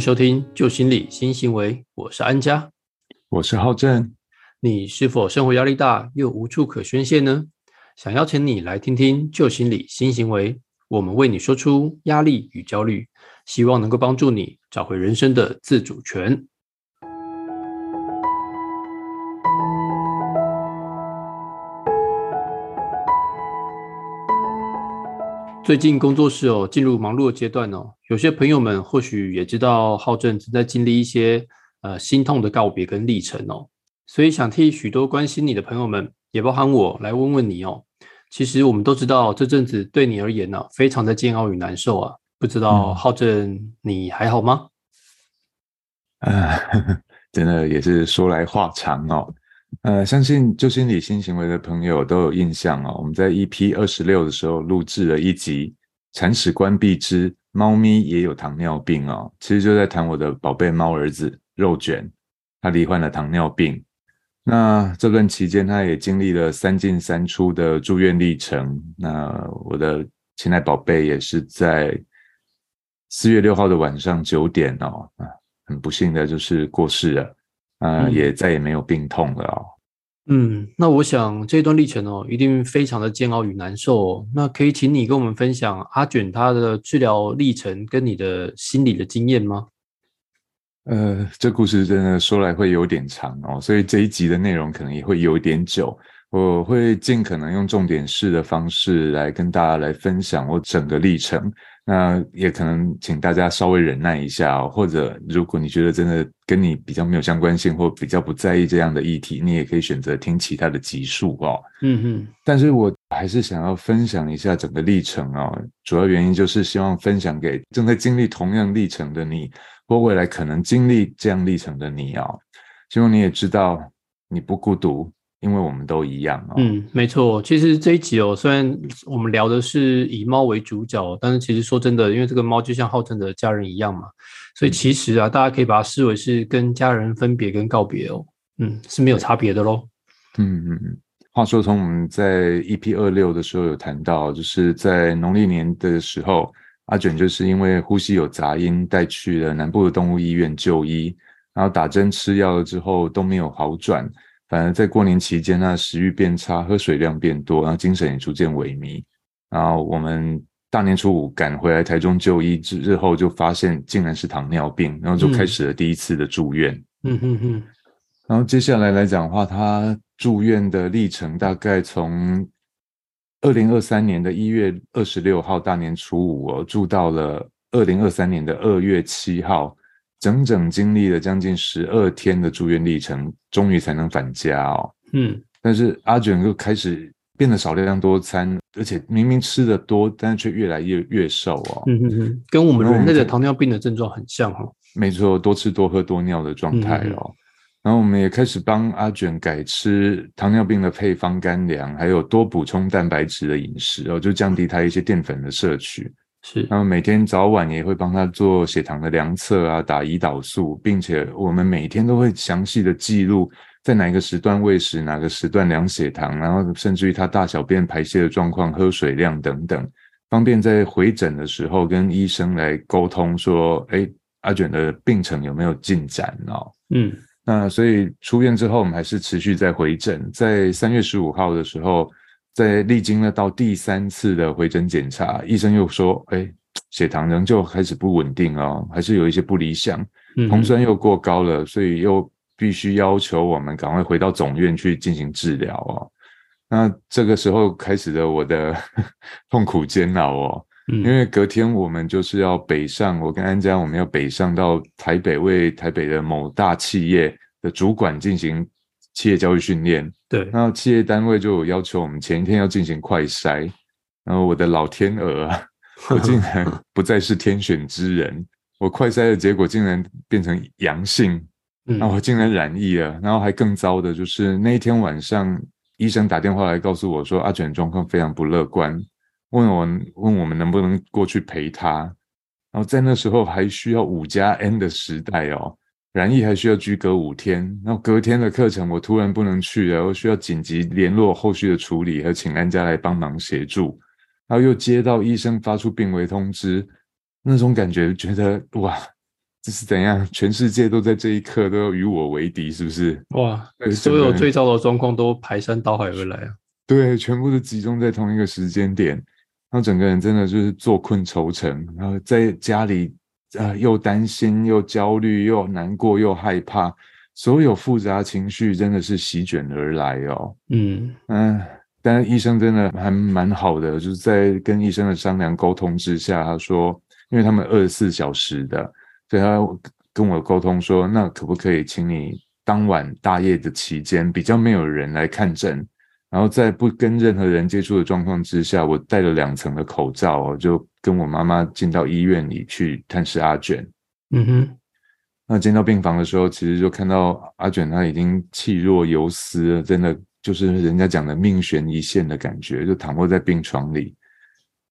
迎收听《旧心理新行为》，我是安佳。我是浩正。你是否生活压力大又无处可宣泄呢？想邀请你来听听《旧心理新行为》，我们为你说出压力与焦虑，希望能够帮助你找回人生的自主权。最近工作室哦进入忙碌的阶段哦，有些朋友们或许也知道浩正正在经历一些呃心痛的告别跟历程哦，所以想替许多关心你的朋友们，也包含我来问问你哦。其实我们都知道这阵子对你而言呢，非常的煎熬与难受啊。不知道浩正你还好吗？啊，真的也是说来话长哦。呃，相信就心理新行为的朋友都有印象哦。我们在 EP 二十六的时候录制了一集《铲屎关闭之猫咪也有糖尿病》哦，其实就在谈我的宝贝猫儿子肉卷，他罹患了糖尿病。那这段期间，他也经历了三进三出的住院历程。那我的亲爱宝贝也是在四月六号的晚上九点哦，啊，很不幸的就是过世了，啊，也再也没有病痛了哦。嗯，那我想这段历程哦，一定非常的煎熬与难受。那可以请你跟我们分享阿卷他的治疗历程跟你的心理的经验吗？呃，这故事真的说来会有点长哦，所以这一集的内容可能也会有点久。我会尽可能用重点式的方式来跟大家来分享我整个历程。那也可能请大家稍微忍耐一下哦，或者如果你觉得真的跟你比较没有相关性，或比较不在意这样的议题，你也可以选择听其他的集数哦。嗯哼，但是我还是想要分享一下整个历程哦，主要原因就是希望分享给正在经历同样历程的你。或未来可能经历这样历程的你哦，希望你也知道你不孤独，因为我们都一样哦。嗯，没错。其实这一集哦，虽然我们聊的是以猫为主角，但是其实说真的，因为这个猫就像浩正的家人一样嘛，所以其实啊，大家可以把它视为是跟家人分别跟告别哦。嗯，是没有差别的喽。嗯嗯嗯。话说，从我们在 EP 二六的时候有谈到，就是在农历年的时候。阿卷就是因为呼吸有杂音，带去了南部的动物医院就医，然后打针吃药了之后都没有好转，反而在过年期间呢，食欲变差，喝水量变多，然后精神也逐渐萎靡。然后我们大年初五赶回来台中就医之日后，就发现竟然是糖尿病，然后就开始了第一次的住院。嗯哼哼。然后接下来来讲的话，他住院的历程大概从。二零二三年的一月二十六号大年初五哦，住到了二零二三年的二月七号，整整经历了将近十二天的住院历程，终于才能返家哦。嗯，但是阿卷又开始变得少量多餐，而且明明吃的多，但是却越来越越瘦哦。嗯嗯嗯，跟我们人类的糖尿病的症状很像哈。没错，多吃多喝多尿的状态哦。然后我们也开始帮阿卷改吃糖尿病的配方干粮，还有多补充蛋白质的饮食哦，就降低他一些淀粉的摄取。是，然后每天早晚也会帮他做血糖的量测啊，打胰岛素，并且我们每天都会详细的记录在哪一个时段喂食，哪个时段量血糖，然后甚至于他大小便排泄的状况、喝水量等等，方便在回诊的时候跟医生来沟通说，哎，阿卷的病程有没有进展哦？嗯。那所以出院之后，我们还是持续在回诊。在三月十五号的时候，在历经了到第三次的回诊检查，医生又说：“哎，血糖仍旧开始不稳定哦，还是有一些不理想，酮酸又过高了，所以又必须要求我们赶快回到总院去进行治疗哦。”那这个时候开始了我的 痛苦煎熬哦，因为隔天我们就是要北上，我跟安佳我们要北上到台北，为台北的某大企业。的主管进行企业教育训练，对，然后企业单位就有要求我们前一天要进行快筛，然后我的老天鹅啊，我竟然 不再是天选之人，我快筛的结果竟然变成阳性，那我竟然染疫了，然后还更糟的就是那一天晚上，医生打电话来告诉我说阿卷状况非常不乐观，问我问我们能不能过去陪他。然后在那时候还需要五加 N 的时代哦，染疫还需要居隔五天。然后隔天的课程我突然不能去了，我需要紧急联络后续的处理和请安家来帮忙协助。然后又接到医生发出病危通知，那种感觉觉得哇，这是怎样？全世界都在这一刻都要与我为敌，是不是？哇，所有最糟的状况都排山倒海而来啊！对，全部都集中在同一个时间点，然后整个人真的就是坐困愁城，然后在家里啊，又担心又焦虑又难过又害怕，所有复杂情绪真的是席卷而来哦。嗯嗯，但是医生真的还蛮好的，就是在跟医生的商量沟通之下，他说，因为他们二十四小时的，所以他跟我沟通说，那可不可以请你当晚大夜的期间比较没有人来看诊。然后在不跟任何人接触的状况之下，我戴了两层的口罩，就跟我妈妈进到医院里去探视阿卷。嗯哼，那进到病房的时候，其实就看到阿卷他已经气若游丝，真的就是人家讲的命悬一线的感觉，就躺卧在病床里。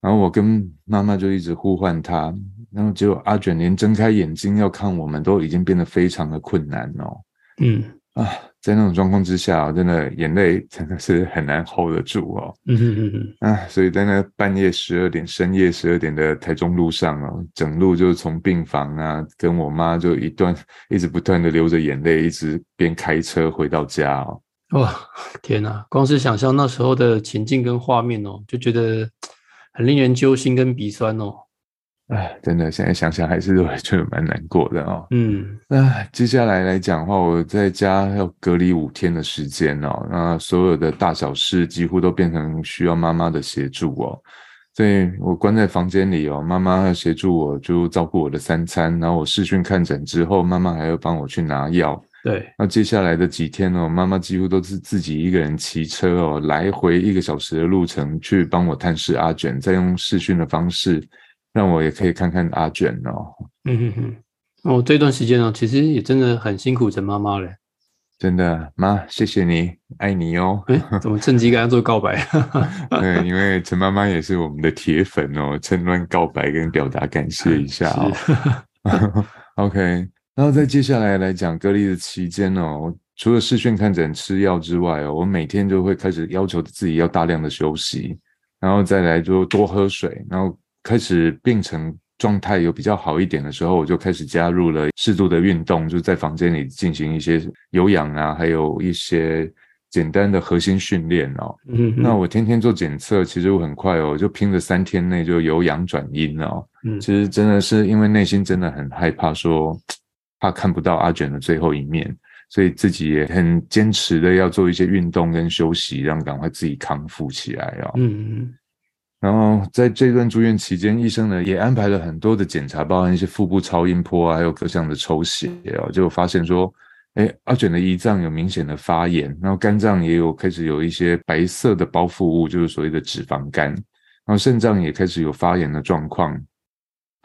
然后我跟妈妈就一直呼唤他，然后结果阿卷连睁开眼睛要看我们都已经变得非常的困难哦。嗯。啊，在那种状况之下，真的眼泪真的是很难 hold 得住哦。嗯嗯嗯嗯。啊，所以在那半夜十二点、深夜十二点的台中路上哦，整路就是从病房啊，跟我妈就一段一直不断的流着眼泪，一直边开车回到家哦。哇，天哪！光是想象那时候的情境跟画面哦，就觉得很令人揪心跟鼻酸哦。哎，真的，现在想想还是 会觉得蛮难过的哦。嗯，那接下来来讲的话，我在家要隔离五天的时间哦，那所有的大小事几乎都变成需要妈妈的协助哦。所以我关在房间里哦，妈妈要协助我，就照顾我的三餐，然后我视讯看诊之后，妈妈还要帮我去拿药。对，那接下来的几天哦，妈妈几乎都是自己一个人骑车哦，来回一个小时的路程去帮我探视阿卷，再用视讯的方式。让我也可以看看阿卷哦。嗯哼哼，哦，这段时间呢，其实也真的很辛苦陈妈妈嘞。真的，妈，谢谢你，爱你哦。哎，怎么趁机跟她做告白？对，因为陈妈妈也是我们的铁粉哦，趁乱告白跟表达感谢一下哦。OK，然后在接下来来讲隔离的期间哦，除了视讯看诊、吃药之外哦，我每天就会开始要求自己要大量的休息，然后再来就多喝水，然后。开始病程状态有比较好一点的时候，我就开始加入了适度的运动，就在房间里进行一些有氧啊，还有一些简单的核心训练哦。嗯，那我天天做检测，其实我很快哦，就拼了三天内就有氧转阴哦。嗯，其实真的是因为内心真的很害怕，说怕看不到阿卷的最后一面，所以自己也很坚持的要做一些运动跟休息，让赶快自己康复起来哦。嗯嗯。然后在这段住院期间，医生呢也安排了很多的检查，包含一些腹部超音波啊，还有各项的抽血啊，就发现说，哎，阿卷的胰脏有明显的发炎，然后肝脏也有开始有一些白色的包覆物，就是所谓的脂肪肝，然后肾脏也开始有发炎的状况。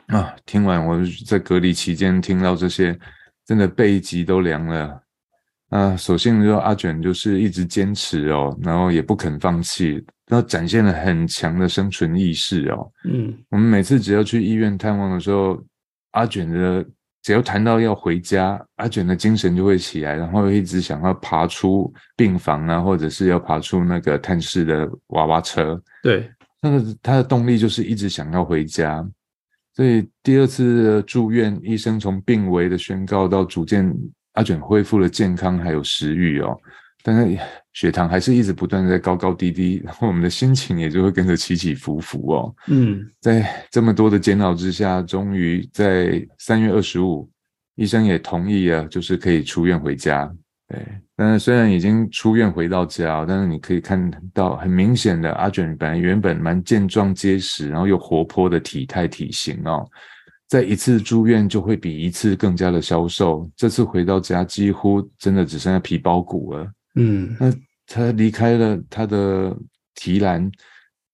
啊，听完我在隔离期间听到这些，真的背脊都凉了。啊，所幸就阿卷就是一直坚持哦，然后也不肯放弃，然后展现了很强的生存意识哦。嗯，我们每次只要去医院探望的时候，阿卷的只要谈到要回家，阿卷的精神就会起来，然后一直想要爬出病房啊，或者是要爬出那个探视的娃娃车。对，那个他的动力就是一直想要回家。所以第二次住院，医生从病危的宣告到逐渐。阿卷恢复了健康，还有食欲哦，但是血糖还是一直不断在高高低低，然后我们的心情也就会跟着起起伏伏哦。嗯，在这么多的煎熬之下，终于在三月二十五，医生也同意啊，就是可以出院回家。对，但是虽然已经出院回到家，但是你可以看到很明显的阿卷本来原本蛮健壮结实，然后又活泼的体态体型哦。在一次住院就会比一次更加的消瘦，这次回到家几乎真的只剩下皮包骨了。嗯，那他离开了他的提篮，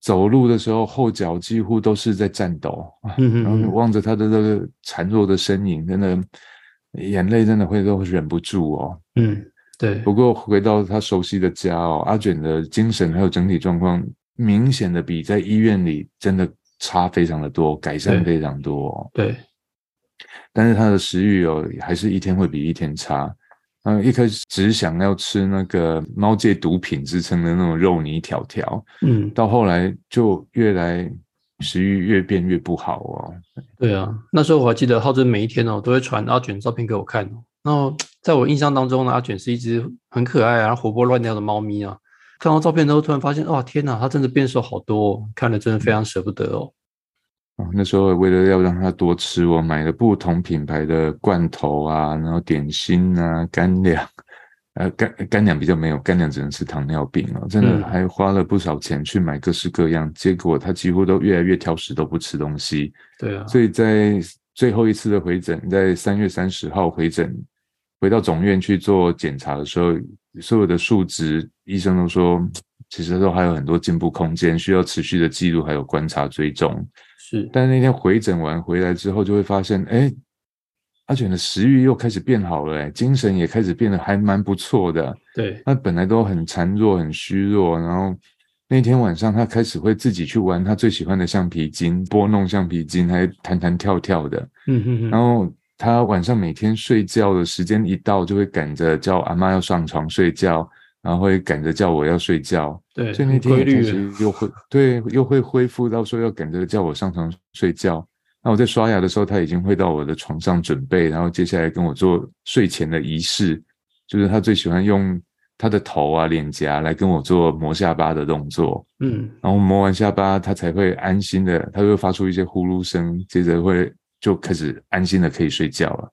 走路的时候后脚几乎都是在颤抖，嗯然后望着他的这个孱弱的身影，真的眼泪真的会都忍不住哦。嗯，对。不过回到他熟悉的家哦，阿卷的精神还有整体状况明显的比在医院里真的差非常的多，改善非常多、哦。对，但是他的食欲哦，还是一天会比一天差。嗯，一开始只想要吃那个猫界毒品之称的那种肉泥条条，嗯，到后来就越来食欲越变越不好哦。对啊，那时候我还记得浩真每一天哦都会传阿卷照片给我看哦。然后在我印象当中呢，阿卷是一只很可爱啊、活泼乱跳的猫咪啊。看到照片之后，突然发现哇天哪，他真的变瘦好多、哦，看了真的非常舍不得哦。哦，那时候为了要让他多吃，我买了不同品牌的罐头啊，然后点心啊、干粮，呃，干干粮比较没有，干粮只能吃糖尿病哦，真的嗯还花了不少钱去买各式各样，结果他几乎都越来越挑食，都不吃东西。对啊，所以在最后一次的回诊，在三月三十号回诊，回到总院去做检查的时候，所有的数值医生都说，其实都还有很多进步空间，需要持续的记录还有观察追踪。是，但那天回诊完回来之后，就会发现，哎，阿卷的食欲又开始变好了，哎，精神也开始变得还蛮不错的。对，他本来都很孱弱、很虚弱，然后那天晚上他开始会自己去玩他最喜欢的橡皮筋，拨弄橡皮筋，还弹弹跳跳的。嗯哼哼，然后他晚上每天睡觉的时间一到，就会赶着叫阿妈要上床睡觉，然后会赶着叫我要睡觉。对，所以那天也开规律始又会对，又会恢复到说要赶着叫我上床睡觉。那我在刷牙的时候，他已经会到我的床上准备，然后接下来跟我做睡前的仪式，就是他最喜欢用他的头啊、脸颊来跟我做磨下巴的动作。嗯，然后磨完下巴，他才会安心的，他会发出一些呼噜声，接着会就开始安心的可以睡觉了。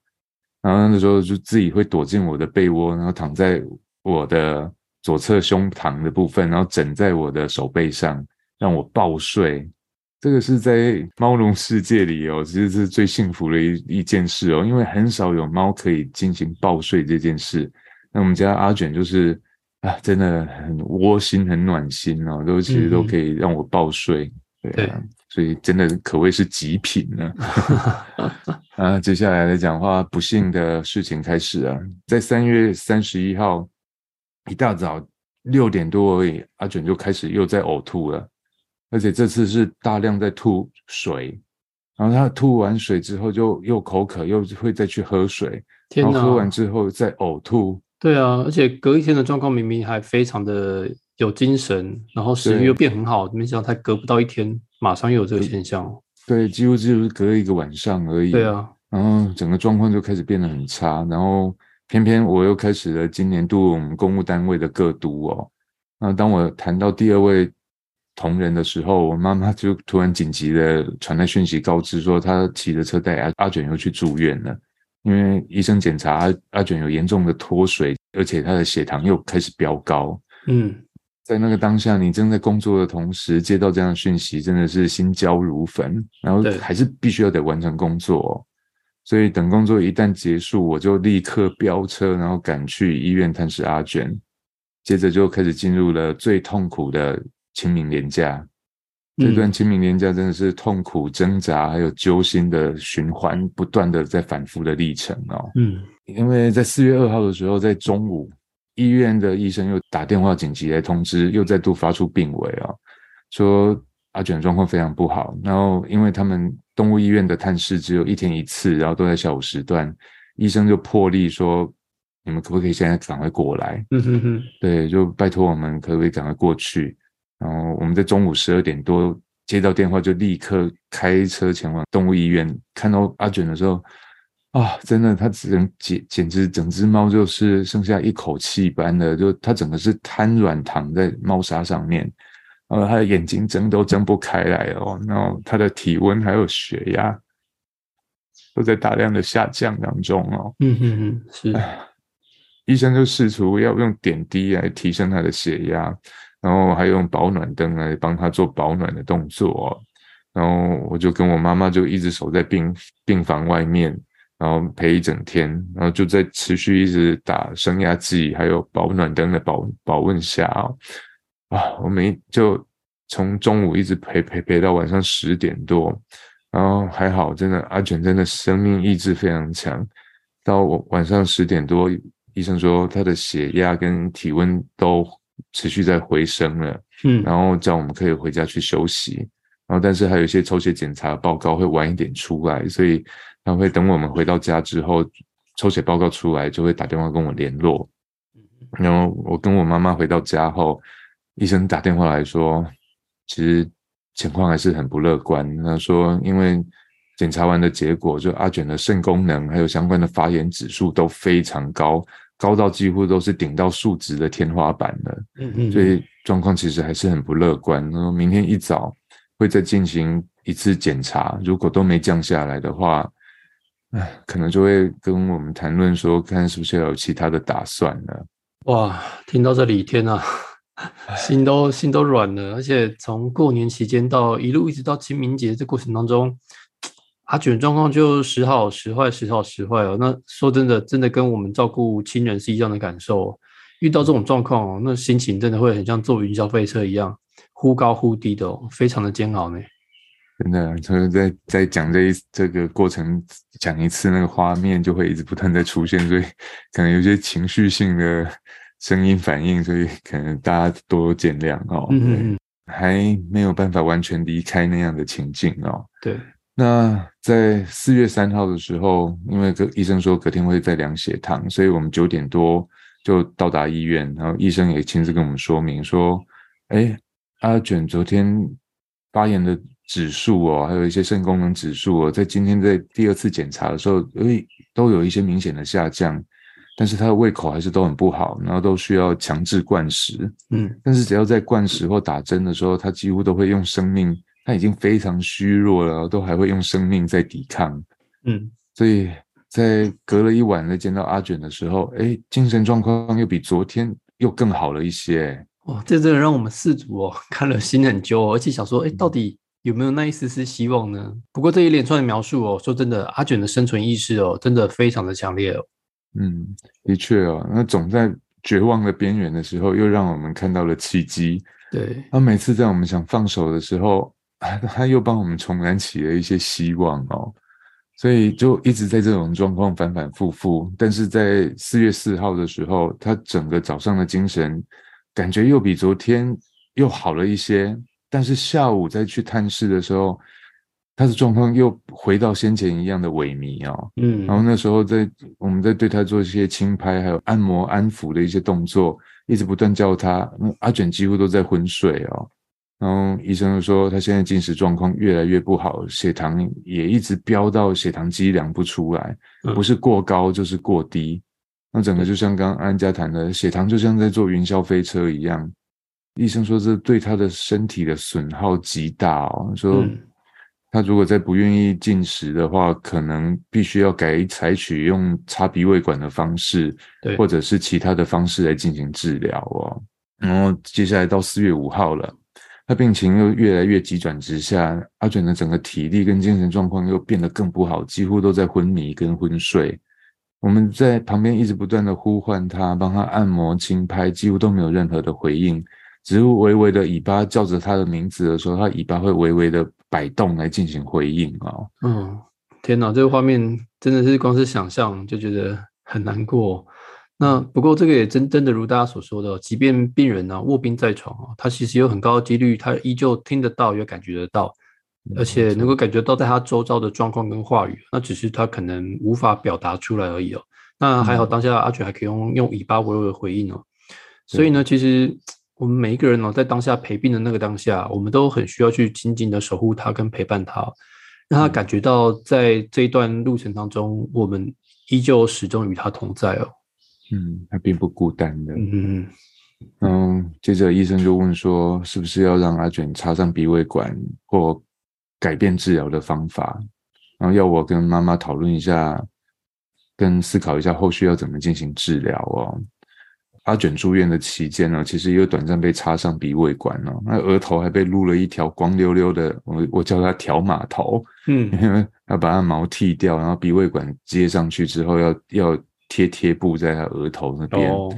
然后那时候就自己会躲进我的被窝，然后躺在我的左侧胸膛的部分，然后枕在我的手背上，让我抱睡。这个是在猫笼世界里哦，其实是最幸福的一一件事哦，因为很少有猫可以进行抱睡这件事。那我们家阿卷就是啊，真的很窝心、很暖心哦，都其实都可以让我抱睡。对啊，所以真的可谓是极品呢。啊，接下来来讲话，不幸的事情开始啊，在三月三十一号一大早六点多而已，阿卷就开始又在呕吐了，而且这次是大量在吐水。然后他吐完水之后，就又口渴，又会再去喝水，然后喝完之后再呕吐。对啊，而且隔一天的状况明明还非常的有精神，然后食欲又变很好，没想到才隔不到一天，马上又有这个现象哦。对，几乎就是隔一个晚上而已。对啊，然后整个状况就开始变得很差，然后偏偏我又开始了今年度我们公务单位的各督哦。那当我谈到第二位同仁的时候，我妈妈就突然紧急的传来讯息告知说，她骑着车带阿阿卷又去住院了，因为医生检查阿阿卷有严重的脱水，而且他的血糖又开始飙高。嗯，在那个当下，你正在工作的同时接到这样的讯息，真的是心焦如焚，然后对还是必须要得完成工作哦、所以等工作一旦结束，我就立刻飙车，然后赶去医院探视阿卷，接着就开始进入了最痛苦的清明连假。这段清明连假真的是痛苦挣扎，还有揪心的循环，不断的在反复的历程哦。嗯，因为在四月二号的时候，在中午，医院的医生又打电话紧急来通知，又再度发出病危啊、说阿卷状况非常不好。然后因为他们动物医院的探视只有一天一次，然后都在下午时段，医生就破例说，你们可不可以现在赶快过来？嗯哼哼，对，就拜托我们可不可以赶快过去？然后我们在中午十二点多接到电话，就立刻开车前往动物医院。看到阿卷的时候，啊，真的，他只能简简直整只猫就是剩下一口气般的，就它整个是瘫软躺在猫砂上面，呃，他的眼睛睁都睁不开来哦，然后他的体温还有血压都在大量的下降当中哦。嗯哼哼，是，医生就试图要用点滴来提升他的血压，然后还用保暖灯来帮他做保暖的动作、哦。然后我就跟我妈妈就一直守在病病房外面，然后陪一整天，然后就在持续一直打升压剂还有保暖灯的保保温下哦，啊，我们就从中午一直陪陪陪到晚上十点多，然后还好，真的阿卷真的生命意志非常强，到晚上十点多，医生说他的血压跟体温都持续在回升了，嗯，然后叫我们可以回家去休息。然后但是还有一些抽血检查报告会晚一点出来，所以他会等我们回到家之后，抽血报告出来就会打电话跟我联络。然后我跟我妈妈回到家后，医生打电话来说，其实情况还是很不乐观。他说，因为检查完的结果，就阿卷的肾功能还有相关的发炎指数都非常高，高到几乎都是顶到数值的天花板了。嗯嗯，所以状况其实还是很不乐观。然后明天一早会再进行一次检查，如果都没降下来的话，唉，可能就会跟我们谈论说，看是不是要有其他的打算了。哇，听到这里，天呐，心都心都软了。而且从过年期间到一路一直到清明节这过程当中，阿卷状况就时好时坏，时好时坏哦。那说真的，真的跟我们照顾亲人是一样的感受。遇到这种状况，那心情真的会很像坐云霄飞车一样，忽高忽低的哦，非常的煎熬呢。真的，就是在在讲这一这个过程讲一次，那个画面就会一直不断在出现，所以可能有些情绪性的声音反应，所以 可能大家多多见谅哦。嗯还没有办法完全离开那样的情境哦。对，那在四月三号的时候，因为隔医生说隔天会再量血糖，所以我们九点多就到达医院，然后医生也亲自跟我们说明说，哎，阿卷昨天发炎的。指数哦，还有一些肾功能指数哦，在今天在第二次检查的时候，诶，都有一些明显的下降，但是他的胃口还是都很不好，然后都需要强制灌食。嗯，但是只要在灌食或打针的时候，他几乎都会用生命，他已经非常虚弱了，都还会用生命在抵抗。嗯，所以在隔了一晚再见到阿卷的时候，诶，精神状况又比昨天又更好了一些。哇，这真的让我们四组哦看了心很揪，哦而且想说，哎，到底。有没有那一丝丝希望呢？不过这一连串的描述哦，说真的，阿卷的生存意识哦，真的非常的强烈哦。嗯，的确哦，那总在绝望的边缘的时候，又让我们看到了契机。对，他每次在我们想放手的时候，他又帮我们重燃起了一些希望哦。所以就一直在这种状况反反复复。但是在四月四号的时候，他整个早上的精神感觉又比昨天又好了一些。但是下午再去探视的时候，他的状况又回到先前一样的萎靡哦。嗯，然后那时候在我们在对他做一些轻拍，还有按摩安抚的一些动作，一直不断叫他。阿卷几乎都在昏睡哦。然后医生就说他现在进食状况越来越不好，血糖也一直飙到血糖机量不出来，不是过高就是过低。那整个就像刚刚安家谈的，血糖就像在坐云霄飞车一样。医生说，这对他的身体的损耗极大哦。说他如果再不愿意进食的话，可能必须要改采取用插鼻胃管的方式，对，或者是其他的方式来进行治疗哦。然后接下来到四月五号了，他病情又越来越急转直下，阿卷的整个体力跟精神状况又变得更不好，几乎都在昏迷跟昏睡。我们在旁边一直不断的呼唤他，帮他按摩轻拍，几乎都没有任何的回应。只是微微的尾巴叫着他的名字的时候，他尾巴会微微的摆动来进行回应哦。嗯，天哪，这个画面真的是光是想象就觉得很难过。那不过这个也真真的如大家所说的，即便病人呢卧病在床啊，他其实有很高的几率，他依旧听得到，也感觉得到，而且能够感觉到在他周遭的状况跟话语，那只是他可能无法表达出来而已哦。那还好，当下阿全还可以用用尾巴微微的回应哦。所以呢，其实。我们每一个人哦，在当下陪病的那个当下，我们都很需要去紧紧的守护他跟陪伴他，让他感觉到在这一段路程当中，我们依旧始终与他同在哦。嗯，他并不孤单的。嗯嗯嗯。接着医生就问说，是不是要让阿卷插上鼻胃管或改变治疗的方法？然后要我跟妈妈讨论一下，跟思考一下后续要怎么进行治疗哦。阿卷住院的期间呢，其实也有短暂被插上鼻胃管哦，那额头还被撸了一条光溜溜的，我我叫它条码头，嗯，因为要把它毛剃掉，然后鼻胃管接上去之后，要要贴贴布在他额头那边。哦，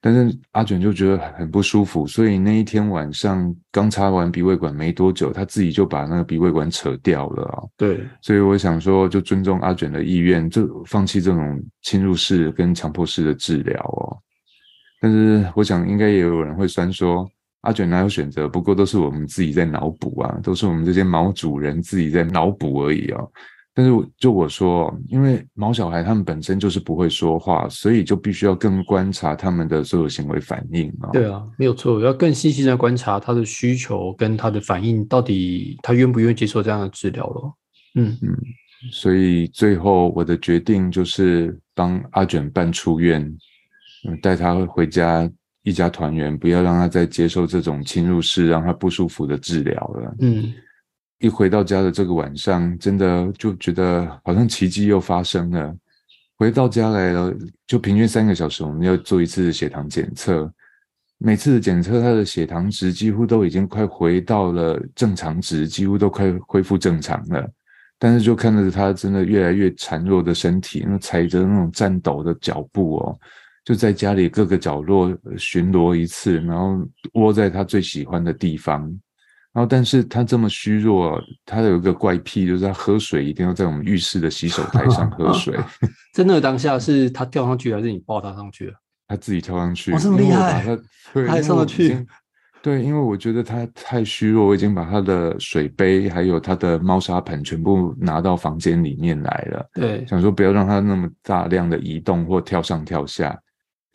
但是阿卷就觉得很不舒服，所以那一天晚上刚插完鼻胃管没多久，他自己就把那个鼻胃管扯掉了啊。对，所以我想说，就尊重阿卷的意愿，就放弃这种侵入式跟强迫式的治疗哦。但是我想应该也有人会酸说，阿卷哪有选择？不过都是我们自己在脑补啊，都是我们这些毛主人自己在脑补而已哦。但是就我说，因为毛小孩他们本身就是不会说话，所以就必须要更观察他们的所有行为反应啊。对啊，没有错，要更细心的观察他的需求跟他的反应，到底他愿不愿意接受这样的治疗了。嗯嗯，所以最后我的决定就是帮阿卷办出院，嗯，带他回家一家团圆，不要让他再接受这种侵入式让他不舒服的治疗了。嗯。一回到家的这个晚上，真的就觉得好像奇迹又发生了。回到家来了，就平均三个小时，我们要做一次血糖检测。每次的检测，他的血糖值几乎都已经快回到了正常值，几乎都快恢复正常了。但是就看着他真的越来越孱弱的身体，那踩着那种颤抖的脚步哦，就在家里各个角落巡逻一次，然后窝在他最喜欢的地方。然后，但是他这么虚弱，他有一个怪癖，就是他喝水一定要在我们浴室的洗手台上喝水。在那个当下，是他跳上去，还是你抱他上去了？他自己跳上去。哇，这么厉害！他还上得去。对，因为我觉得他太虚弱，我已经把他的水杯还有他的猫砂盆全部拿到房间里面来了。对，想说不要让他那么大量的移动或跳上跳下，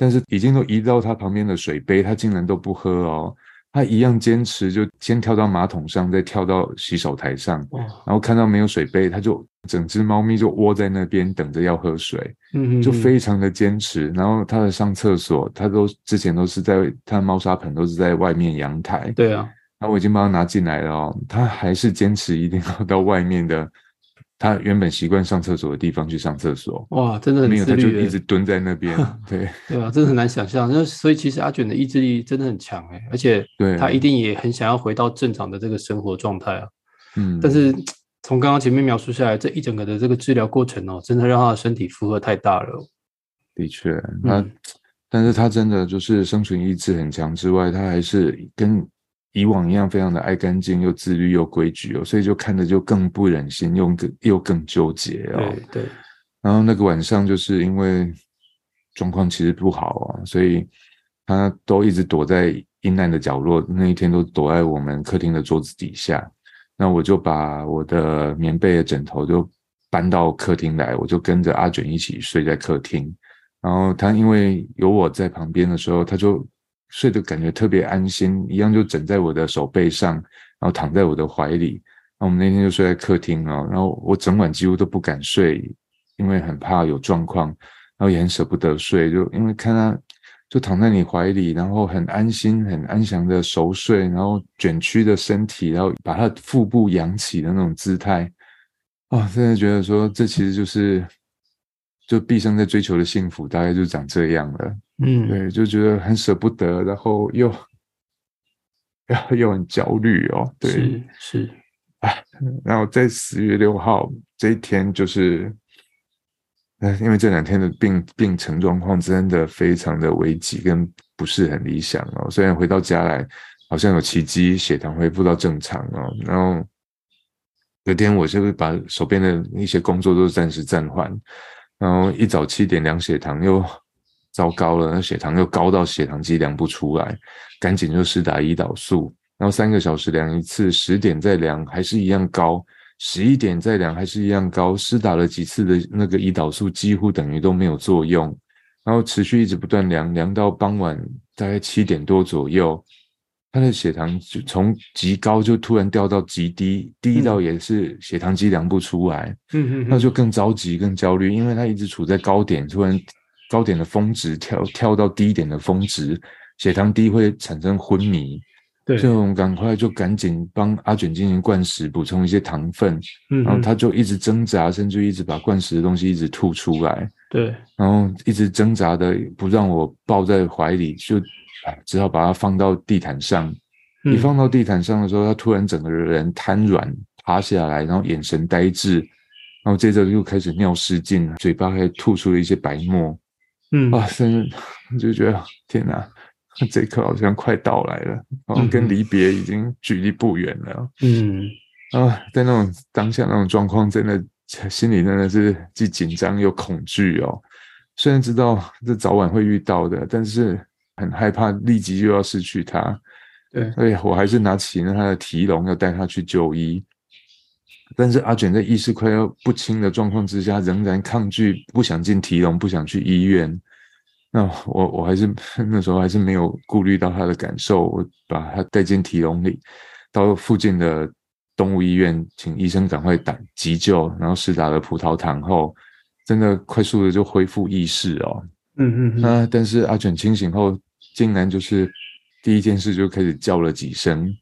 但是已经都移到他旁边的水杯，他竟然都不喝哦。他一样坚持，就先跳到马桶上，再跳到洗手台上，然后看到没有水杯，他就整只猫咪就窝在那边等着要喝水，嗯就非常的坚持。然后他的上厕所，他都之前都是在他的猫砂盆都是在外面阳台，对啊，那我已经帮他拿进来了哦，他还是坚持一定要到外面的。他原本习惯上厕所的地方去上厕所，哇，真的很没有，他就一直蹲在那边，对对啊，真的很难想象。那所以其实阿卷的意志力真的很强哎，而且他一定也很想要回到正常的这个生活状态啊。嗯，但是从刚刚前面描述下来，这一整个的这个治疗过程哦，真的让他的身体负荷太大了。的确，他，但是他真的就是生存意志很强之外，他还是跟。以往一样，非常的爱干净，又自律又规矩哦，所以就看着就更不忍心，又更又更纠结哦。对对。然后那个晚上，就是因为状况其实不好啊，所以他都一直躲在阴暗的角落。那一天都躲在我们客厅的桌子底下。那我就把我的棉被的枕头就搬到客厅来，我就跟着阿卷一起睡在客厅。然后他因为有我在旁边的时候，他就。睡得感觉特别安心，一样就枕在我的手背上，然后躺在我的怀里。那我们那天就睡在客厅啊，然后我整晚几乎都不敢睡，因为很怕有状况，然后也很舍不得睡，就因为看他就躺在你怀里，然后很安心、很安详的熟睡，然后卷曲的身体，然后把他腹部扬起的那种姿态，啊，真的觉得说这其实就是。就毕生在追求的幸福，大概就长这样了。嗯，对，就觉得很舍不得，然后又又很焦虑哦。对，是是。哎，然后在十月六号这一天，就是，因为这两天的病病程状况真的非常的危急，跟不是很理想哦。虽然回到家来，好像有奇迹，血糖恢复到正常哦。然后有天，我就把手边的一些工作都暂时暂缓。然后一早七点量血糖又糟糕了，那血糖又高到血糖机量不出来，赶紧就施打胰岛素。然后三个小时量一次，十点再量还是一样高，十一点再量还是一样高。施打了几次的那个胰岛素几乎等于都没有作用，然后持续一直不断量，量到傍晚大概七点多左右。他的血糖就从极高就突然掉到极低，低到也是血糖机量不出来，嗯嗯，那就更着急、更焦虑，因为他一直处在高点，突然高点的峰值跳跳到低点的峰值，血糖低会产生昏迷，对，所以我们赶快就赶紧帮阿卷进行灌食，补充一些糖分，嗯，然后他就一直挣扎，甚至一直把灌食的东西一直吐出来，对，然后一直挣扎的不让我抱在怀里，就。哎，只好把它放到地毯上。一放到地毯上的时候，他突然整个人瘫软趴下来，然后眼神呆滞，然后接着又开始尿失禁，嘴巴还吐出了一些白沫。嗯，啊，真的就觉得天哪，这一刻好像快到来了，好像跟离别已经距离不远了。嗯，啊，在那种当下那种状况，真的心里真的是既紧张又恐惧哦。虽然知道这早晚会遇到的，但是。很害怕立即就要失去他。对，所以，我还是拿起那他的提笼要带他去就医。但是阿卷在意识快要不清的状况之下，仍然抗拒，不想进提笼，不想去医院。那我我还是 那时候还是没有顾虑到他的感受，我把他带进提笼里，到附近的动物医院，请医生赶快打急救，然后施打了葡萄糖后，真的快速的就恢复意识哦。嗯嗯那但是阿卷清醒后，竟然就是第一件事就开始叫了几声，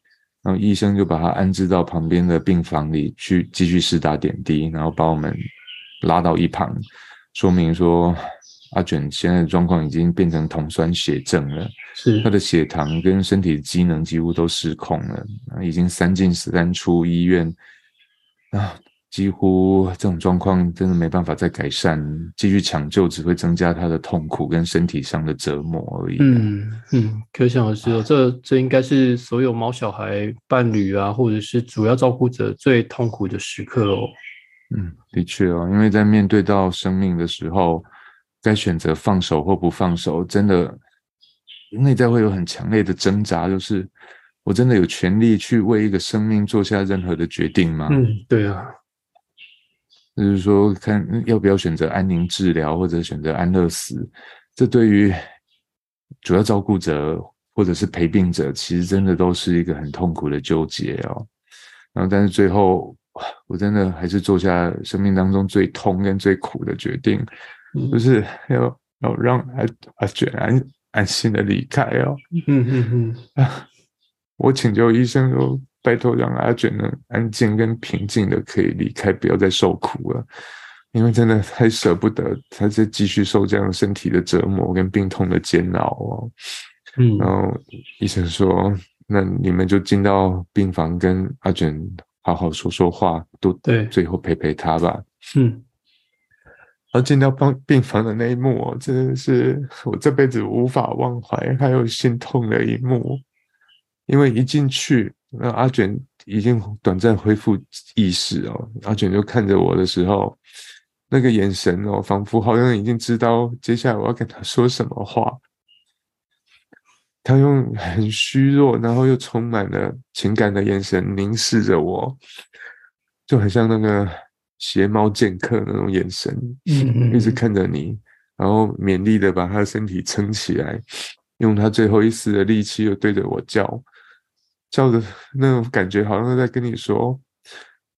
然后医生就把他安置到旁边的病房里去继续施打点滴，然后把我们拉到一旁，说明说阿卷现在的状况已经变成酮酸血症了，是他的血糖跟身体机能几乎都失控了，已经三进三出医院啊。几乎这种状况真的没办法再改善，继续抢救只会增加他的痛苦跟身体上的折磨而已。嗯嗯，可想而知哦，这这应该是所有猫小孩伴侣啊，或者是主要照顾者最痛苦的时刻哦。嗯，的确哦，因为在面对到生命的时候，该选择放手或不放手，真的内在会有很强烈的挣扎，就是我真的有权利去为一个生命做下任何的决定吗？嗯，对啊。就是说，看要不要选择安宁治疗，或者选择安乐死，这对于主要照顾者或者是陪病者，其实真的都是一个很痛苦的纠结哦。然后，但是最后，我真的还是做下生命当中最痛跟最苦的决定，就是要要让阿阿卷安安心的离开哦。嗯嗯嗯。啊，我请求医生说。拜托，让阿卷能安静跟平静的可以离开，不要再受苦了，因为真的太舍不得他再继续受这样身体的折磨跟病痛的煎熬哦。嗯，然后医生说，那你们就进到病房跟阿卷好好说说话，都对，最后陪陪他吧。嗯，而进到病病房的那一幕，真的是我这辈子无法忘怀还有心痛的一幕，因为一进去。那阿卷已经短暂恢复意识哦，阿卷就看着我的时候，那个眼神哦，仿佛好像已经知道接下来我要跟他说什么话。他用很虚弱，然后又充满了情感的眼神凝视着我，就很像那个邪猫剑客那种眼神，嗯一直看着你，然后勉力的把他的身体撑起来，用他最后一丝的力气又对着我叫。叫的那种感觉，好像在跟你说，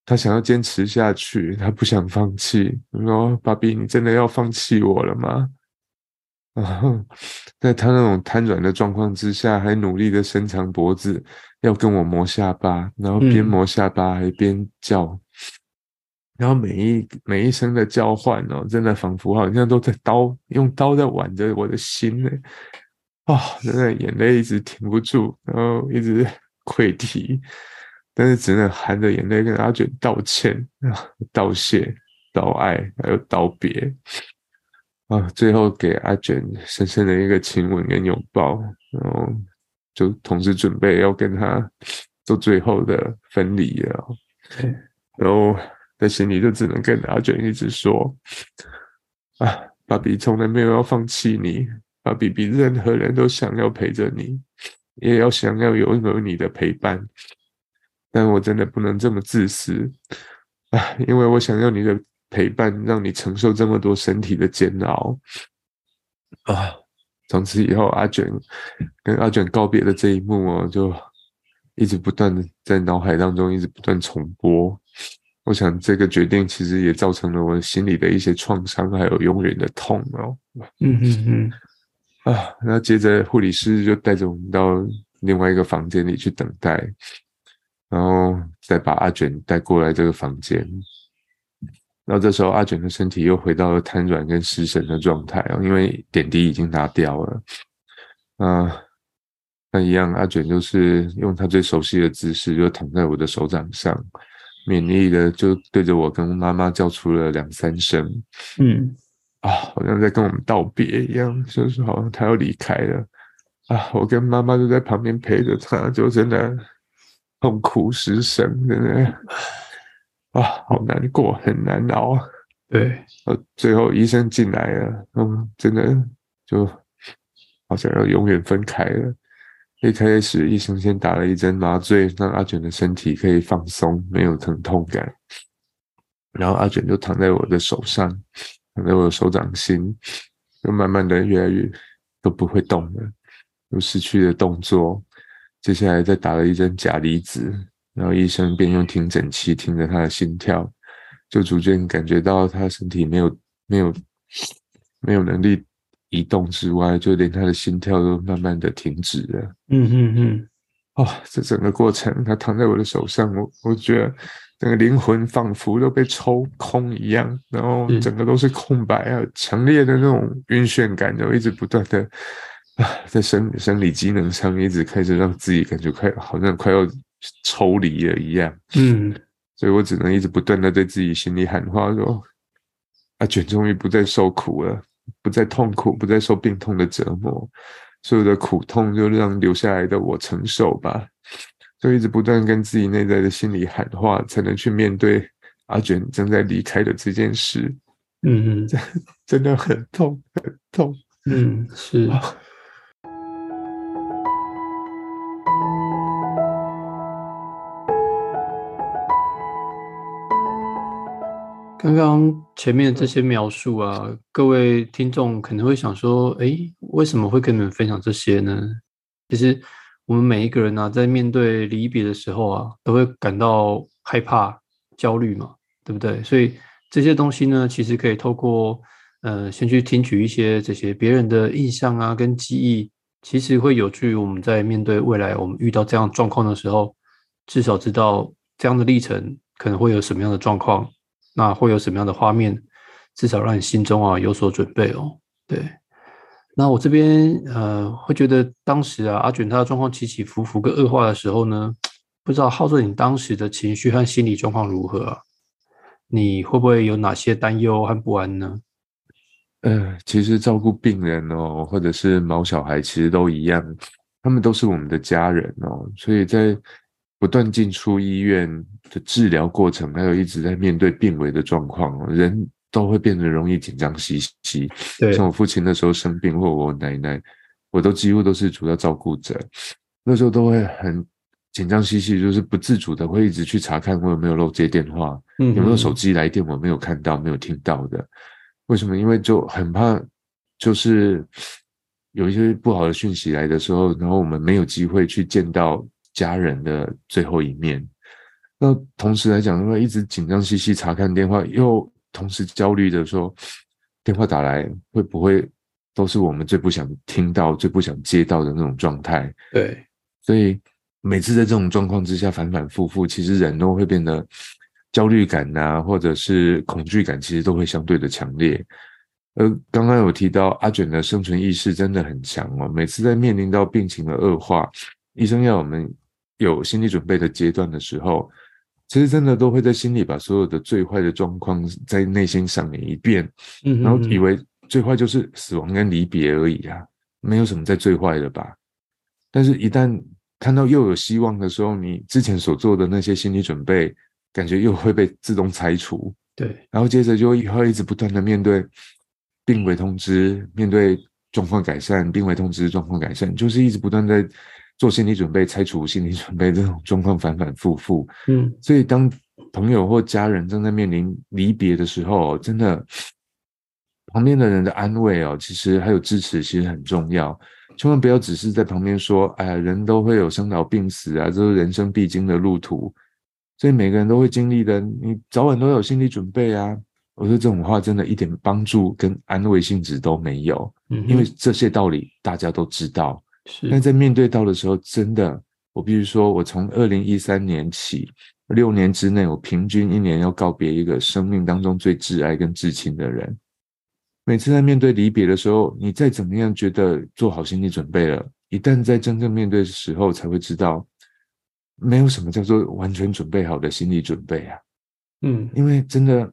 他想要坚持下去，他不想放弃。说：“爸比，你真的要放弃我了吗？” 然后，在他那种瘫软的状况之下，还努力的伸长脖子，要跟我磨下巴，然后边磨下巴还边叫，然后每一每一声的叫唤哦，真的仿佛好像都在刀用刀在挽着我的心呢。啊，真的眼泪一直停不住，然后一直。溃堤，但是只能含着眼泪跟阿卷道歉啊，道谢、道爱，还有道别啊，最后给阿卷深深的一个亲吻跟拥抱，然后就同时准备要跟他做最后的分离了。然后在心里就只能跟阿卷一直说啊，爸比从来没有要放弃你，爸比比任何人都想要陪着你。也要想要拥有你的陪伴，但我真的不能这么自私啊！因为我想要你的陪伴，让你承受这么多身体的煎熬啊！从此以后，阿卷跟阿卷告别的这一幕哦，就一直不断的在脑海当中一直不断重播。我想这个决定其实也造成了我心里的一些创伤，还有永远的痛哦。嗯嗯嗯。啊，那接着护理师就带着我们到另外一个房间里去等待，然后再把阿卷带过来这个房间。然后这时候阿卷的身体又回到了瘫软跟失神的状态哦，因为点滴已经拿掉了。啊，那一样，阿卷就是用他最熟悉的姿势，就躺在我的手掌上，勉力的就对着我跟妈妈叫出了两三声。嗯。啊，好像在跟我们道别一样，就是好像他要离开了啊！我跟妈妈就在旁边陪着他，就真的痛苦失声，真的啊，好难过，很难熬。对，呃，最后医生进来了，嗯，真的就好像要永远分开了。一开始医生先打了一针麻醉，让阿卷的身体可以放松，没有疼痛感。然后阿卷就躺在我的手上，躺在我的手掌心，就慢慢的越来越都不会动了，又失去了动作。接下来再打了一针钾离子，然后医生便用听诊器听着他的心跳，就逐渐感觉到他身体没有没有没有能力。移动之外，就连他的心跳都慢慢的停止了。嗯嗯嗯，哦，这整个过程，他躺在我的手上，我我觉得整个灵魂仿佛都被抽空一样，然后整个都是空白啊，强烈的那种晕眩感，就一直不断的啊，在生生理机能上一直开始让自己感觉快，好像快要抽离了一样。嗯，所以我只能一直不断的对自己心里喊话说：“阿卷终于不再受苦了。”不再痛苦，不再受病痛的折磨，所有的苦痛就让留下来的我承受吧。就一直不断跟自己内在的心理喊话，才能去面对阿卷正在离开的这件事。嗯嗯，真的很痛，很痛。嗯，是。刚刚前面这些描述啊，各位听众可能会想说：“哎，为什么会跟你们分享这些呢？”其实我们每一个人呢，在面对离别的时候啊，都会感到害怕、焦虑嘛，对不对？所以这些东西呢，其实可以透过呃，先去听取一些这些别人的印象啊，跟记忆，其实会有助于我们在面对未来我们遇到这样状况的时候，至少知道这样的历程可能会有什么样的状况。那会有什么样的画面？至少让你心中啊有所准备哦。对，那我这边呃会觉得当时啊阿卷他的状况起起伏伏跟恶化的时候呢，不知道浩顺你当时的情绪和心理状况如何？你会不会有哪些担忧和不安呢？呃，其实照顾病人哦，或者是毛小孩，其实都一样，他们都是我们的家人哦，所以在。不断进出医院的治疗过程，还有一直在面对病危的状况，人都会变得容易紧张兮兮。对，像我父亲那时候生病，或我奶奶，我都几乎都是主要照顾者，那时候都会很紧张兮兮，就是不自主的会一直去查看我有没有漏接电话，有没有手机来电我没有看到、没有听到的。为什么？因为就很怕，就是有一些不好的讯息来的时候，然后我们没有机会去见到。家人的最后一面，那同时来讲的话，一直紧张兮兮查看电话，又同时焦虑的说，电话打来会不会都是我们最不想听到、最不想接到的那种状态？对，所以每次在这种状况之下反反复复，其实人都会变得焦虑感呐，或者是恐惧感，其实都会相对的强烈。而，刚刚有提到阿卷的生存意识真的很强哦，每次在面临到病情的恶化，医生要我们。有心理准备的阶段的时候，其实真的都会在心里把所有的最坏的状况在内心上演一遍，嗯，然后以为最坏就是死亡跟离别而已啊，没有什么在最坏的吧。但是，一旦看到又有希望的时候，你之前所做的那些心理准备，感觉又会被自动拆除。对，然后接着就会一直不断的面对病危通知，面对状况改善，病危通知状况改善，就是一直不断在。做心理准备，拆除心理准备，这种状况反反复复。嗯，所以当朋友或家人正在面临离别的时候，真的旁边的人的安慰哦，其实还有支持，其实很重要。千万不要只是在旁边说：“哎呀，人都会有生老病死啊，这是人生必经的路途，所以每个人都会经历的，你早晚都有心理准备啊。”我说这种话真的一点帮助跟安慰性质都没有，嗯，因为这些道理大家都知道。但在面对到的时候，真的，我必须说，我从二零一三年起，六年之内，我平均一年要告别一个生命当中最挚爱跟至亲的人。每次在面对离别的时候，你再怎么样觉得做好心理准备了，一旦在真正面对的时候，才会知道，没有什么叫做完全准备好的心理准备啊。嗯，因为真的。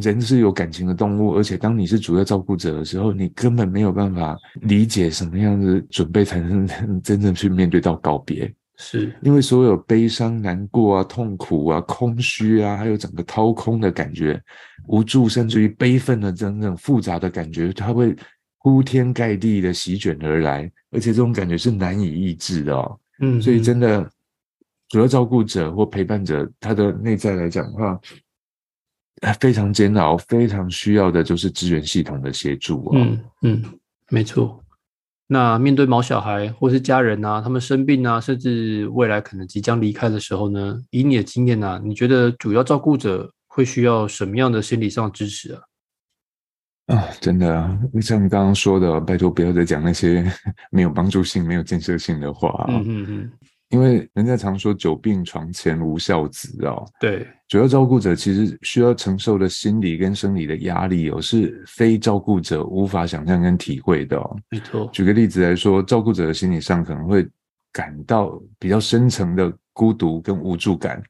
人是有感情的动物，而且当你是主要照顾者的时候，你根本没有办法理解什么样子准备才能真正去面对到告别。是因为所有悲伤、难过啊、痛苦啊、空虚啊，还有整个掏空的感觉、无助，甚至于悲愤的真正复杂的感觉，它会铺天盖地的席卷而来，而且这种感觉是难以抑制的哦。嗯，所以真的，主要照顾者或陪伴者，他的内在来讲的话，非常煎熬，非常需要的就是支援系统的协助哦。嗯嗯，没错。那面对毛小孩或是家人啊，他们生病啊，甚至未来可能即将离开的时候呢，以你的经验啊，你觉得主要照顾者会需要什么样的心理上支持啊？啊，真的啊，像你刚刚说的，拜托不要再讲那些 没有帮助性、没有建设性的话啊。嗯嗯嗯，因为人家常说“久病床前无孝子”哦。对，主要照顾者其实需要承受的心理跟生理的压力哦，是非照顾者无法想象跟体会的哦。没错。举个例子来说，照顾者的心理上可能会感到比较深层的孤独跟无助感。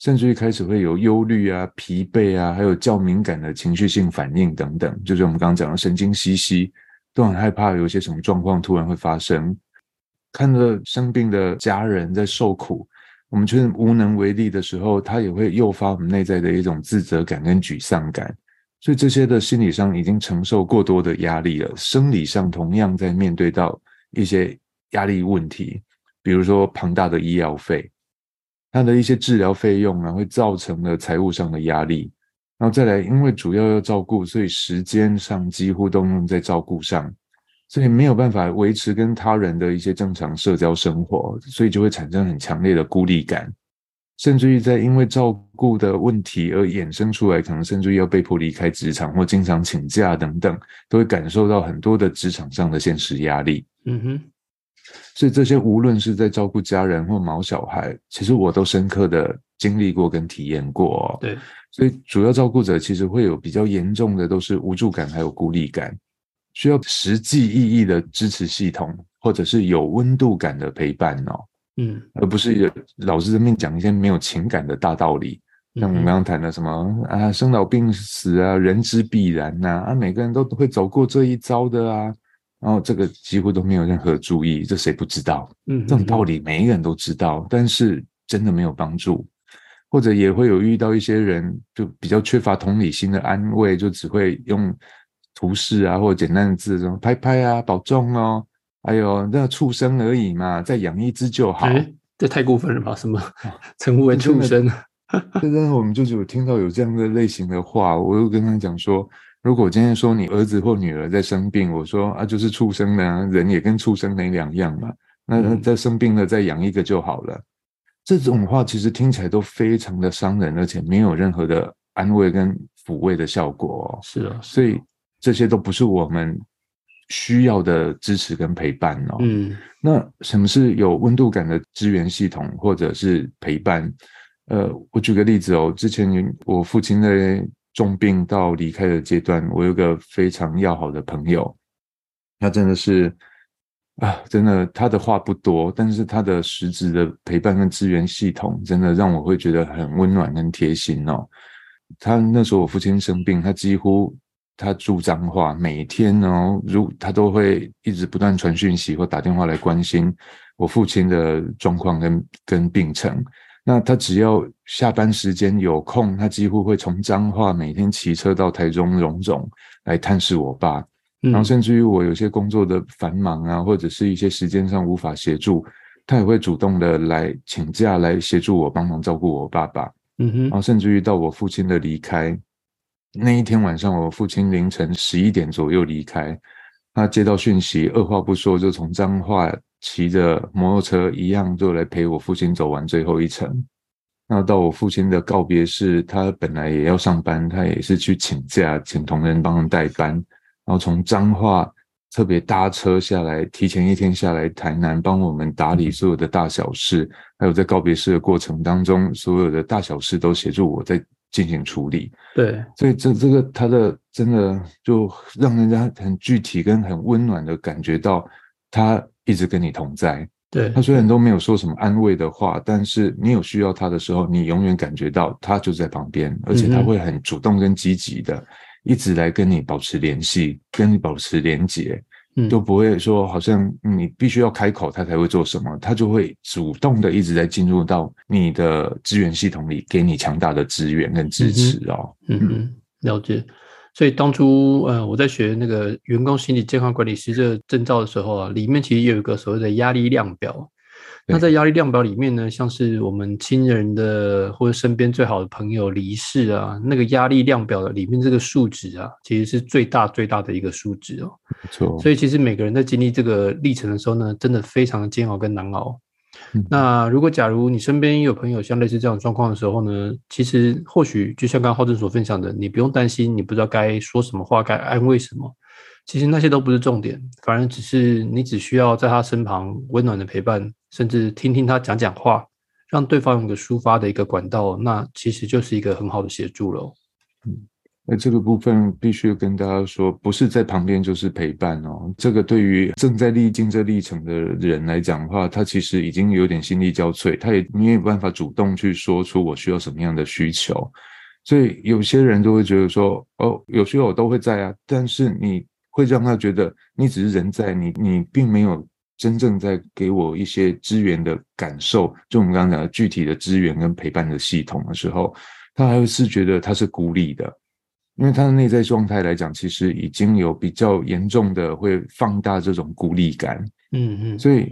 甚至于开始会有忧虑啊、疲惫啊，还有较敏感的情绪性反应等等，就是我们刚刚讲的神经兮兮，都很害怕有些什么状况突然会发生。看着生病的家人在受苦，我们却无能为力的时候，他也会诱发我们内在的一种自责感跟沮丧感。所以这些的心理上已经承受过多的压力了，生理上同样在面对到一些压力问题，比如说庞大的医药费。他的一些治疗费用啊，会造成了财务上的压力，然后再来，因为主要要照顾，所以时间上几乎都用在照顾上，所以没有办法维持跟他人的一些正常社交生活，所以就会产生很强烈的孤立感，甚至于在因为照顾的问题而衍生出来，可能甚至于要被迫离开职场或经常请假等等，都会感受到很多的职场上的现实压力。嗯哼。所以这些无论是在照顾家人或毛小孩，其实我都深刻的经历过跟体验过。对，所以主要照顾者其实会有比较严重的，都是无助感还有孤立感，需要实际意义的支持系统，或者是有温度感的陪伴哦。嗯，而不是老是在面讲一些没有情感的大道理，像我们刚刚谈的什么啊，生老病死啊，人之必然呐，啊，每个人都会走过这一遭的啊。然后这个几乎都没有任何注意，这谁不知道？嗯，这种道理每一个人都知道，但是真的没有帮助，或者也会有遇到一些人就比较缺乏同理心的安慰，就只会用图示啊或者简单的字，这种拍拍啊，保重哦，哎呦，那畜生而已嘛，再养一只就好。这太过分了吧？什么称呼为畜生？真的，我们就是有听到有这样的类型的话，我又跟他讲说。如果今天说你儿子或女儿在生病，我说啊，就是畜生的人也跟畜生没两样嘛。那在生病了再养一个就好了。这种话其实听起来都非常的伤人，而且没有任何的安慰跟抚慰的效果。是啊，所以这些都不是我们需要的支持跟陪伴哦。嗯，那什么是有温度感的支援系统或者是陪伴？呃，我举个例子哦，之前我父亲在。重病到离开的阶段，我有个非常要好的朋友，他真的是啊，真的他的话不多，但是他的实质的陪伴跟支援系统，真的让我会觉得很温暖跟贴心哦。他那时候我父亲生病，他几乎他住彰化，每天哦，如他都会一直不断传讯息或打电话来关心我父亲的状况跟跟病程。那他只要下班时间有空，他几乎会从彰化每天骑车到台中荣总来探视我爸，然后甚至于我有些工作的繁忙啊，或者是一些时间上无法协助，他也会主动的来请假来协助我帮忙照顾我爸爸。嗯哼，然后甚至于到我父亲的离开那一天晚上，我父亲凌晨十一点左右离开，他接到讯息，二话不说就从彰化。骑着摩托车一样，就来陪我父亲走完最后一程。那到我父亲的告别式，他本来也要上班，他也是去请假，请同仁帮他代班。然后从彰化特别搭车下来，提前一天下来台南，帮我们打理所有的大小事。还有在告别式的过程当中，所有的大小事都协助我在进行处理。对，所以这这个他的真的就让人家很具体跟很温暖的感觉到他。一直跟你同在，对他虽然都没有说什么安慰的话，但是你有需要他的时候，你永远感觉到他就在旁边，而且他会很主动跟积极的，一直来跟你保持联系，跟你保持连结，都不会说好像你必须要开口他才会做什么，他就会主动的一直在进入到你的资源系统里，给你强大的资源跟支持哦。嗯嗯，了解。所以当初呃我在学那个员工心理健康管理师这个证照的时候啊，里面其实有一个所谓的压力量表。那在压力量表里面呢，像是我们亲人的或者身边最好的朋友离世啊，那个压力量表的里面这个数值啊，其实是最大最大的一个数值哦。没错。所以其实每个人在经历这个历程的时候呢，真的非常的煎熬跟难熬。那如果假如你身边有朋友像类似这样状况的时候呢，其实或许就像刚刚浩正所分享的，你不用担心，你不知道该说什么话，该安慰什么。其实那些都不是重点，反而只是你只需要在他身旁温暖的陪伴，甚至听听他讲讲话，让对方有个抒发的一个管道，那其实就是一个很好的协助了。嗯，那这个部分必须跟大家说，不是在旁边就是陪伴哦。这个对于正在历经这历程的人来讲的话，他其实已经有点心力交瘁，他也没有办法主动去说出我需要什么样的需求，所以有些人都会觉得说，哦，有需要我都会在啊，但是你。会让他觉得你只是人在，你你并没有真正在给我一些资源的感受。就我们刚刚讲的具体的资源跟陪伴的系统的时候，他还是觉得他是孤立的，因为他的内在状态来讲，其实已经有比较严重的会放大这种孤立感。嗯嗯，所以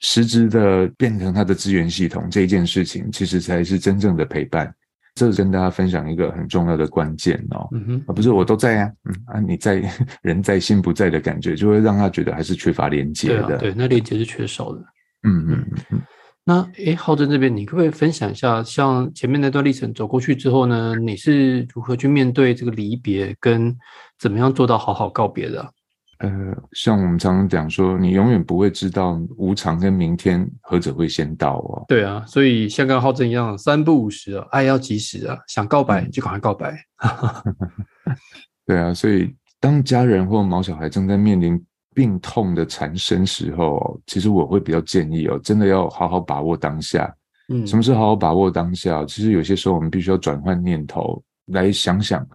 实质的变成他的资源系统这一件事情，其实才是真正的陪伴。这是跟大家分享一个很重要的关键哦，啊不是我都在呀，嗯啊，你在人在心不在的感觉，就会让他觉得还是缺乏连接的，对，那连接是缺少的，嗯嗯嗯。那诶，浩正这边，你可不可以分享一下，像前面那段历程走过去之后呢，你是如何去面对这个离别，跟怎么样做到好好告别的？呃，像我们常常讲说，你永远不会知道无常跟明天何者会先到哦。对啊，所以像跟浩正一样，三不五时啊，爱要及时啊，想告白就赶快告白。对啊，所以当家人或毛小孩正在面临病痛的缠身时候，其实我会比较建议哦，真的要好好把握当下。嗯，什么是好好把握当下？其实有些时候我们必须要转换念头来想想。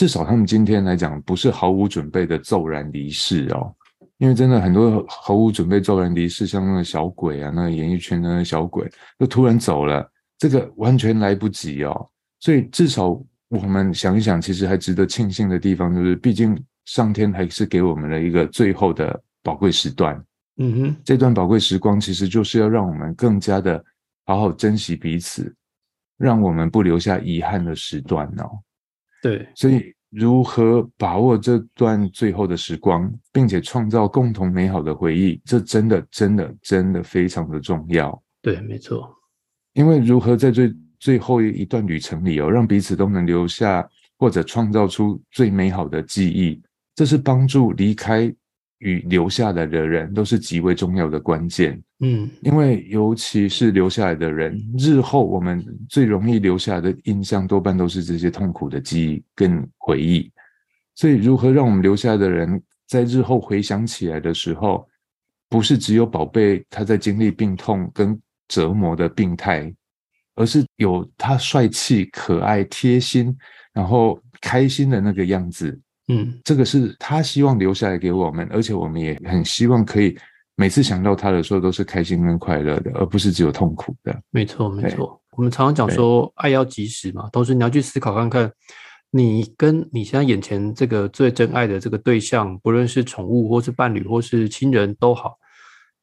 至少他们今天来讲，不是毫无准备的骤然离世哦，因为真的很多毫无准备骤然离世，像那个小鬼啊，那个演艺圈的小鬼，就突然走了，这个完全来不及哦。所以至少我们想一想，其实还值得庆幸的地方，就是毕竟上天还是给我们了一个最后的宝贵时段。嗯哼，这段宝贵时光，其实就是要让我们更加的好好珍惜彼此，让我们不留下遗憾的时段哦。对，所以如何把握这段最后的时光，并且创造共同美好的回忆，这真的、真的、真的非常的重要。对，没错。因为如何在最最后一段旅程里哦，让彼此都能留下或者创造出最美好的记忆，这是帮助离开。与留下来的人都是极为重要的关键，嗯，因为尤其是留下来的人，日后我们最容易留下来的印象多半都是这些痛苦的记忆跟回忆，所以如何让我们留下来的人在日后回想起来的时候，不是只有宝贝他在经历病痛跟折磨的病态，而是有他帅气、可爱、贴心，然后开心的那个样子。嗯，这个是他希望留下来给我们，而且我们也很希望可以每次想到他的时候都是开心跟快乐的，而不是只有痛苦的。没错，没错。我们常常讲说爱要及时嘛，同时你要去思考看看，你跟你现在眼前这个最真爱的这个对象，不论是宠物或是伴侣或是亲人都好，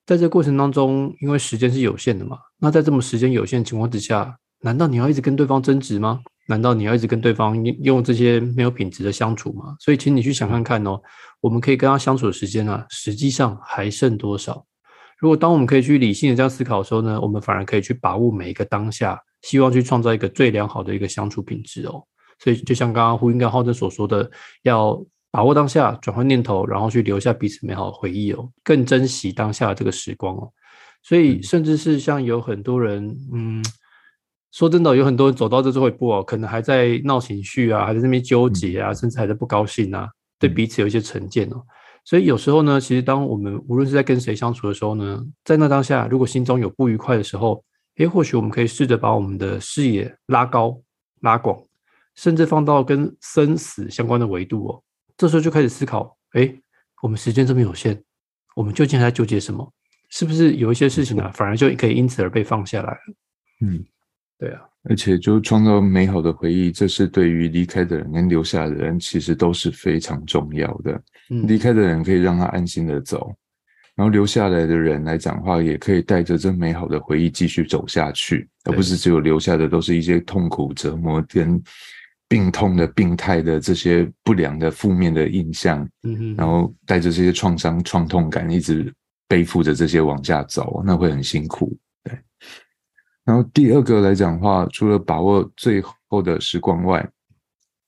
在这过程当中，因为时间是有限的嘛，那在这么时间有限情况之下，难道你要一直跟对方争执吗？难道你要一直跟对方用这些没有品质的相处吗？所以，请你去想看看哦，我们可以跟他相处的时间啊，实际上还剩多少？如果当我们可以去理性的这样思考的时候呢，我们反而可以去把握每一个当下，希望去创造一个最良好的一个相处品质哦。所以，就像刚刚胡英跟浩正所说的，要把握当下，转换念头，然后去留下彼此美好的回忆哦，更珍惜当下的这个时光哦。所以，甚至是像有很多人，嗯。说真的，有很多人走到这最后一步哦，可能还在闹情绪啊，还在那边纠结啊，甚至还在不高兴啊，对彼此有一些成见哦。所以有时候呢，其实当我们无论是在跟谁相处的时候呢，在那当下，如果心中有不愉快的时候，诶，或许我们可以试着把我们的视野拉高、拉广，甚至放到跟生死相关的维度哦。这时候就开始思考：诶，我们时间这么有限，我们究竟还在纠结什么？是不是有一些事情呢，反而就可以因此而被放下来了？嗯。对啊，而且就创造美好的回忆，这是对于离开的人跟留下的人其实都是非常重要的。嗯离开的人可以让他安心的走，然后留下来的人来讲话，也可以带着这美好的回忆继续走下去，而不是只有留下的都是一些痛苦、折磨跟病痛的、病态的这些不良的、负面的印象，嗯，然后带着这些创伤、创痛感，一直背负着这些往下走，那会很辛苦。对。然后第二个来讲的话，除了把握最后的时光外，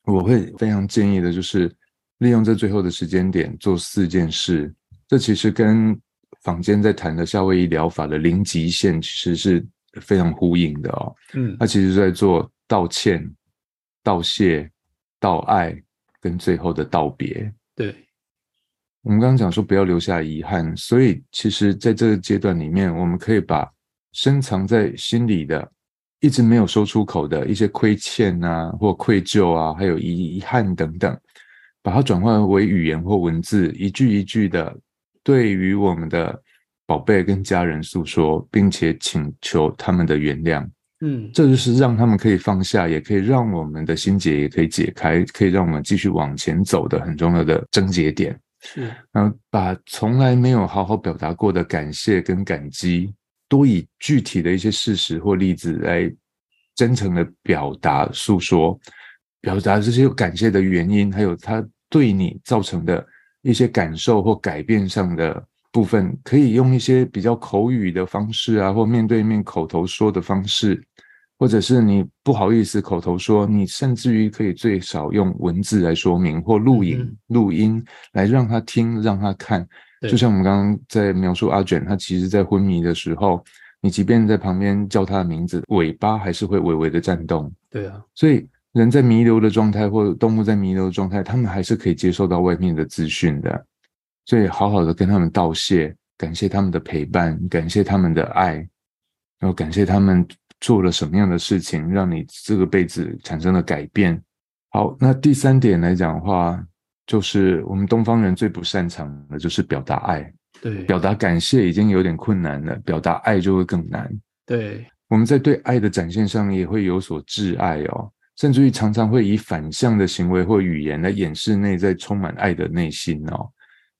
我会非常建议的就是利用这最后的时间点做四件事。这其实跟坊间在谈的夏威夷疗法的零极限其实是非常呼应的哦。嗯它其实在做道歉、道谢、道爱跟最后的道别。对，我们刚刚讲说不要留下遗憾，所以其实在这个阶段里面，我们可以把深藏在心里的、一直没有说出口的一些亏欠啊，或愧疚啊，还有遗遗憾等等，把它转换为语言或文字，一句一句的对于我们的宝贝跟家人诉说，并且请求他们的原谅。嗯这就是让他们可以放下，也可以让我们的心结也可以解开，可以让我们继续往前走的很重要的症结点。是，然后把从来没有好好表达过的感谢跟感激，多以具体的一些事实或例子来真诚的表达诉说，表达这些感谢的原因，还有他对你造成的一些感受或改变上的部分，可以用一些比较口语的方式啊，或面对面口头说的方式，或者是你不好意思口头说，你甚至于可以最少用文字来说明或录影、嗯录音来让他听、让他看。对就像我们刚刚在描述阿卷，他其实在昏迷的时候，你即便在旁边叫他的名字，尾巴还是会微微的颤动。对啊，所以人在弥留的状态，或者动物在弥留的状态，他们还是可以接受到外面的资讯的。所以好好的跟他们道谢，感谢他们的陪伴，感谢他们的爱，然后感谢他们做了什么样的事情，让你这个辈子产生了改变。好，那第三点来讲的话，就是我们东方人最不擅长的就是表达爱，对，表达感谢已经有点困难了，表达爱就会更难。对，我们在对爱的展现上也会有所挚爱哦，甚至于常常会以反向的行为或语言来掩饰内在充满爱的内心哦。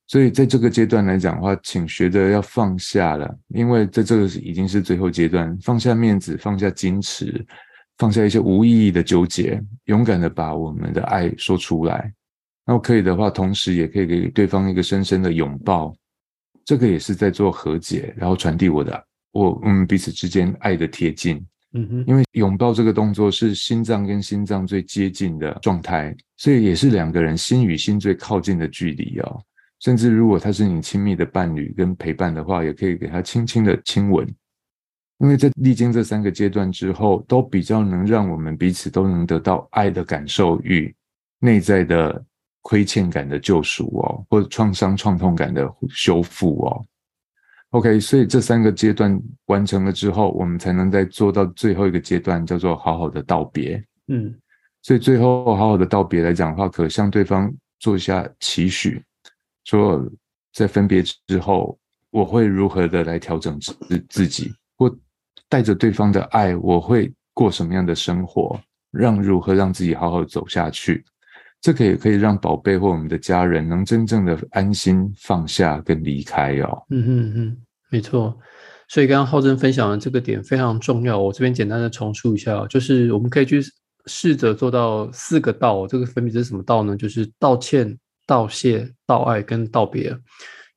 所以在这个阶段来讲的话，请学着要放下了，因为在这个已经是最后阶段，放下面子，放下矜持，放下一些无意义的纠结，勇敢的把我们的爱说出来。然后可以的话，同时也可以给对方一个深深的拥抱，这个也是在做和解，然后传递我的我我们彼此之间爱的贴近。嗯哼，因为拥抱这个动作是心脏跟心脏最接近的状态，所以也是两个人心与心最靠近的距离哦。甚至如果他是你亲密的伴侣跟陪伴的话，也可以给他轻轻的亲吻。因为在历经这三个阶段之后，都比较能让我们彼此都能得到爱的感受与内在的亏欠感的救赎哦，或者创伤创痛感的修复哦。OK，所以这三个阶段完成了之后，我们才能再做到最后一个阶段，叫做好好的道别。嗯所以最后好好的道别来讲的话，可向对方做一下期许，说在分别之后，我会如何的来调整自自己，或带着对方的爱，我会过什么样的生活，让如何让自己好好走下去。这个也可以让宝贝或我们的家人能真正的安心放下跟离开哦。嗯嗯嗯，没错。所以刚刚浩正分享的这个点非常重要，我这边简单的重述一下，就是我们可以去试着做到四个道。这个分别是什么道呢？就是道歉、道谢、道爱跟道别。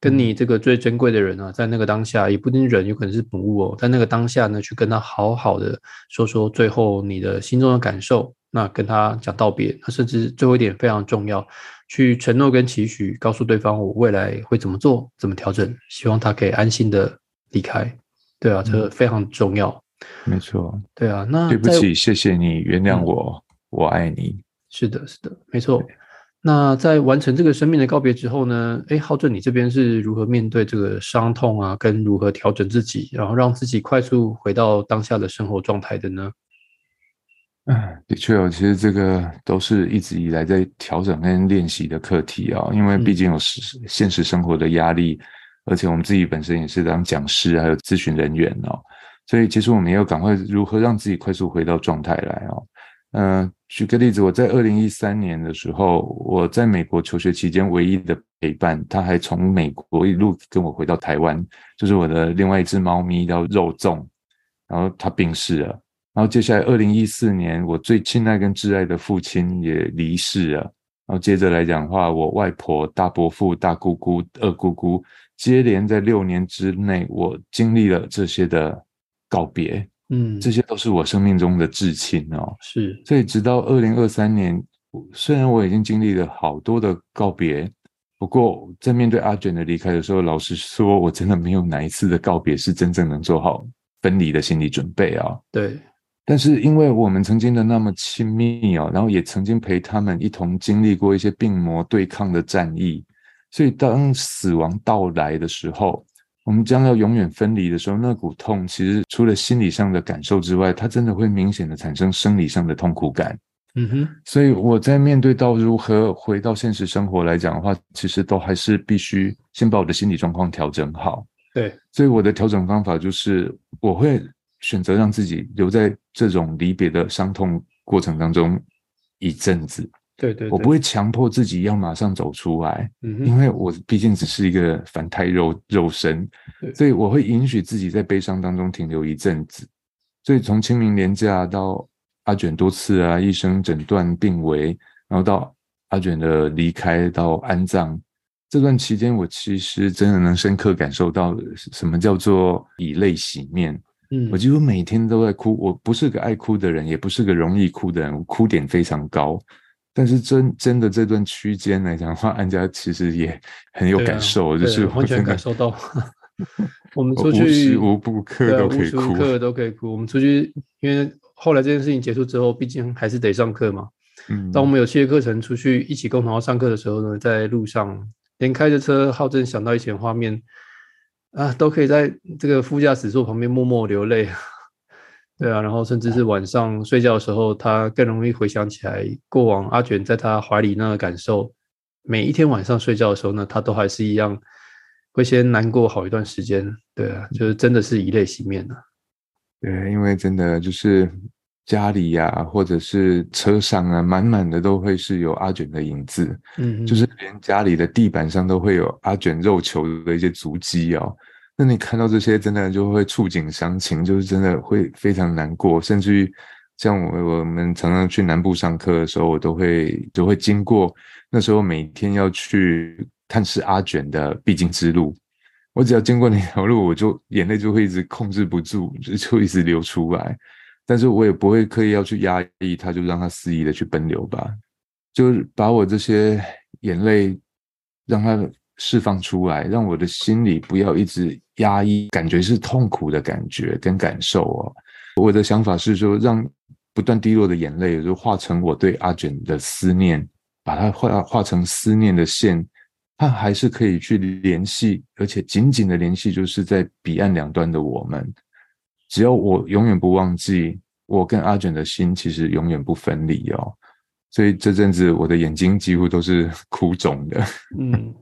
跟你这个最珍贵的人啊，在那个当下，也不一定人，有可能是母物哦，在那个当下呢，去跟他好好的说说最后你的心中的感受，那跟他讲道别，那甚至最后一点非常重要，去承诺跟期许，告诉对方我未来会怎么做，怎么调整，希望他可以安心的离开。对啊，这个非常重要。没错，对啊，那对不起，谢谢你，原谅嗯我，我爱你。是的，是的，没错。那在完成这个生命的告别之后呢？哎，浩正，你这边是如何面对这个伤痛啊？跟如何调整自己，然后让自己快速回到当下的生活状态的呢？嗯，的确哦，其实这个都是一直以来在调整跟练习的课题啊、因为毕竟有实现实生活的压力，而且我们自己本身也是当讲师还有咨询人员哦，所以其实我们也要赶快如何让自己快速回到状态来哦。嗯，举个例子，我在二零一三年的时候，我在美国求学期间唯一的陪伴，他还从美国一路跟我回到台湾，就是我的另外一只猫咪叫肉粽，然后它病逝了。然后接下来二零一四年，我最亲爱跟挚爱的父亲也离世了。然后接着来讲话，我外婆、大伯父、大姑姑、二姑姑，接连在六年之内，我经历了这些的告别。嗯，这些都是我生命中的至亲哦。是，所以直到二零二三年，虽然我已经经历了好多的告别，不过在面对阿卷的离开的时候，老实说，我真的没有哪一次的告别是真正能做好分离的心理准备啊。对。但是因为我们曾经的那么亲密哦，然后也曾经陪他们一同经历过一些病魔对抗的战役，所以当死亡到来的时候。我们将要永远分离的时候，那股痛其实除了心理上的感受之外，它真的会明显的产生生理上的痛苦感。嗯哼，所以我在面对到如何回到现实生活来讲的话，其实都还是必须先把我的心理状况调整好。对，所以我的调整方法就是，我会选择让自己留在这种离别的伤痛过程当中一阵子。对对，我不会强迫自己要马上走出来，嗯因为我毕竟只是一个凡胎肉肉身，所以我会允许自己在悲伤当中停留一阵子。所以从清明年假到阿卷多次啊医生诊断病危，然后到阿卷的离开到安葬这段期间，我其实真的能深刻感受到什么叫做以泪洗面。嗯，我几乎每天都在哭，我不是个爱哭的人，也不是个容易哭的人，哭点非常高。但是真真的这段区间来讲的话，安家其实也很有感受，就是完全感受到。我们出去无时无刻都可以哭，刻都可以哭。我们出去，因为后来这件事情结束之后，毕竟还是得上课嘛。嗯，当我们有些课程出去一起共同要上课的时候呢，在路上连开着车，浩正想到以前画面啊，都可以在这个副驾驶座旁边默默流泪。对啊，然后甚至是晚上睡觉的时候，他更容易回想起来过往阿卷在他怀里那个感受。每一天晚上睡觉的时候呢，他都还是一样会先难过好一段时间。对啊，就是真的是以泪洗面了。对，因为真的就是家里呀，或者是车上啊，满满的都会是有阿卷的影子。嗯，就是连家里的地板上都会有阿卷肉球的一些足迹哦。那你看到这些，真的就会触景伤情，就是真的会非常难过，甚至于像我我们常常去南部上课的时候，我都会都会经过那时候每天要去探视阿卷的必经之路，我只要经过那条路，我就眼泪就会一直控制不住，就就一直流出来，但是我也不会刻意要去压抑它，就让它肆意的去奔流吧，就是把我这些眼泪让它。释放出来，让我的心里不要一直压抑，感觉是痛苦的感觉跟感受哦。我的想法是说，让不断滴落的眼泪，就化成我对阿卷的思念，把它化化成思念的线，它还是可以去联系，而且紧紧的联系，就是在彼岸两端的我们。只要我永远不忘记，我跟阿卷的心其实永远不分离哦。所以这阵子我的眼睛几乎都是 哭肿的，嗯。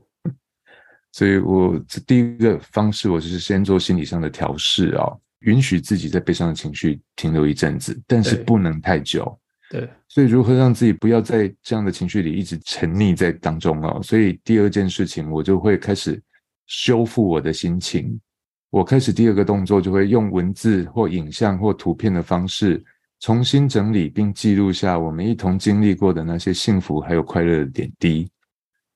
所以，我第一个方式，我就是先做心理上的调试哦，允许自己在悲伤的情绪停留一阵子，但是不能太久。对，所以如何让自己不要在这样的情绪里一直沉溺在当中哦？所以第二件事情，我就会开始修复我的心情。我开始第二个动作，就会用文字或影像或图片的方式，重新整理并记录下我们一同经历过的那些幸福还有快乐的点滴。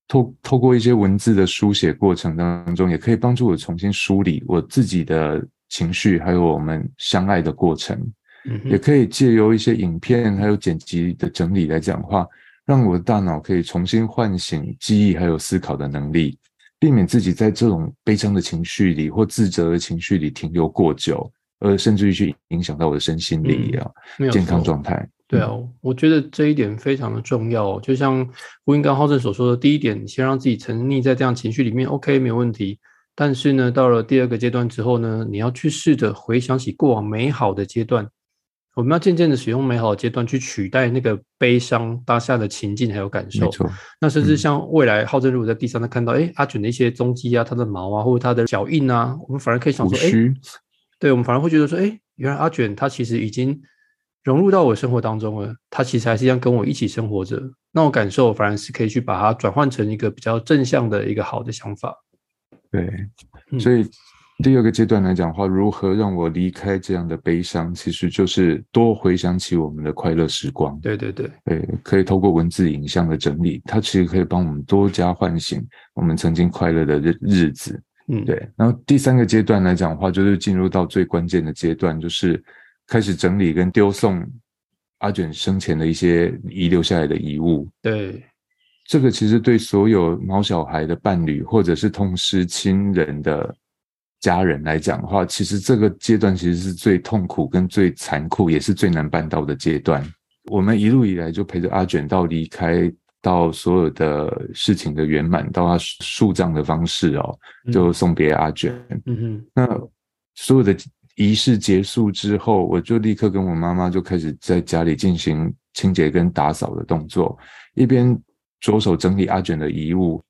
透透过一些文字的书写过程当中，也可以帮助我重新梳理我自己的情绪，还有我们相爱的过程。嗯，也可以借由一些影片还有剪辑的整理来讲话，让我的大脑可以重新唤醒记忆还有思考的能力，避免自己在这种悲伤的情绪里或自责的情绪里停留过久，而甚至于去影响到我的身心里啊健康状态。对啊，我觉得这一点非常的重要。就像胡英刚浩正所说的，第一点，先让自己沉溺在这样情绪里面，OK，没有问题。但是呢，到了第二个阶段之后呢，你要去试着回想起过往美好的阶段。我们要渐渐的使用美好的阶段去取代那个悲伤当下的情境还有感受。那甚至像未来浩正如果在地上他看到，哎，阿卷的一些踪迹啊，他的毛啊，或者他的脚印啊，我们反而可以想说，哎。对我们反而会觉得说，哎，原来阿卷他其实已经融入到我生活当中了，他其实还是一样跟我一起生活着。那种感受反而是可以去把它转换成一个比较正向的一个好的想法。对，嗯所以第二个阶段来讲的话，如何让我离开这样的悲伤，其实就是多回想起我们的快乐时光。对对对，对，可以透过文字、影像的整理，它其实可以帮我们多加唤醒我们曾经快乐的日日子。嗯，对，然后第三个阶段来讲的话，就是进入到最关键的阶段，就是开始整理跟丢送阿卷生前的一些遗留下来的遗物。对，这个其实对所有毛小孩的伴侣，或者是痛失亲人的家人来讲的话，其实这个阶段其实是最痛苦、跟最残酷，也是最难办到的阶段。我们一路以来就陪着阿卷到离开，到所有的事情的圆满，到他树葬的方式哦，就送别阿卷。嗯哼，那所有的仪式结束之后，我就立刻跟我妈妈就开始在家里进行清洁跟打扫的动作，一边着手整理阿卷的遗物。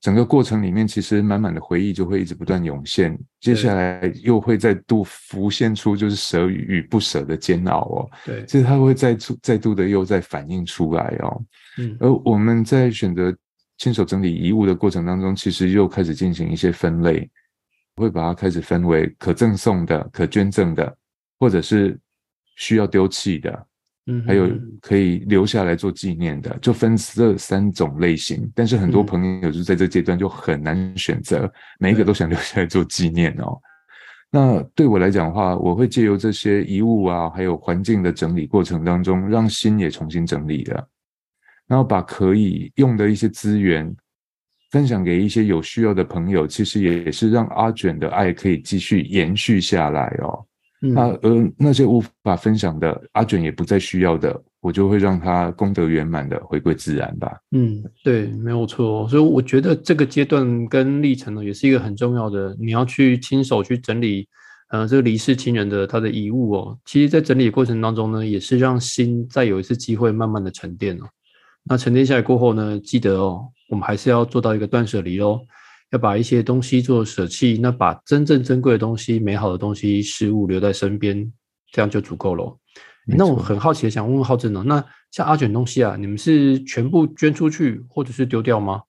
整个过程里面，其实满满的回忆就会一直不断涌现，接下来又会再度浮现出就是舍与不舍的煎熬哦。对，其实它会再出再度的又再反映出来哦。嗯。而我们在选择亲手整理遗物的过程当中，其实又开始进行一些分类，会把它开始分为可赠送的、可捐赠的，或者是需要丢弃的，嗯，还有可以留下来做纪念的，就分这三种类型。但是很多嗯朋友就在这阶段就很难选择，每一个都想留下来做纪念哦。那对我来讲的话，我会借由这些遗物啊，还有环境的整理过程当中，让心也重新整理了，然后把可以用的一些资源分享给一些有需要的朋友，其实也是让阿卷的爱可以继续延续下来哦。嗯那呃那些无法分享的，阿卷也不再需要的，我就会让他功德圆满的回归自然吧。嗯，对，没有错。所以我觉得这个阶段跟历程呢，也是一个很重要的，你要去亲手去整理，呃，这个离世亲人的他的遗物哦。其实，在整理的过程当中呢，也是让心再有一次机会慢慢的沉淀哦。那沉淀下来过后呢，记得哦，我们还是要做到一个断舍离哦，要把一些东西做舍弃，那把真正珍贵的东西、美好的东西、事物留在身边，这样就足够了那我很好奇的想问问浩正哦，那像阿卷东西啊，你们是全部捐出去或者是丢掉吗？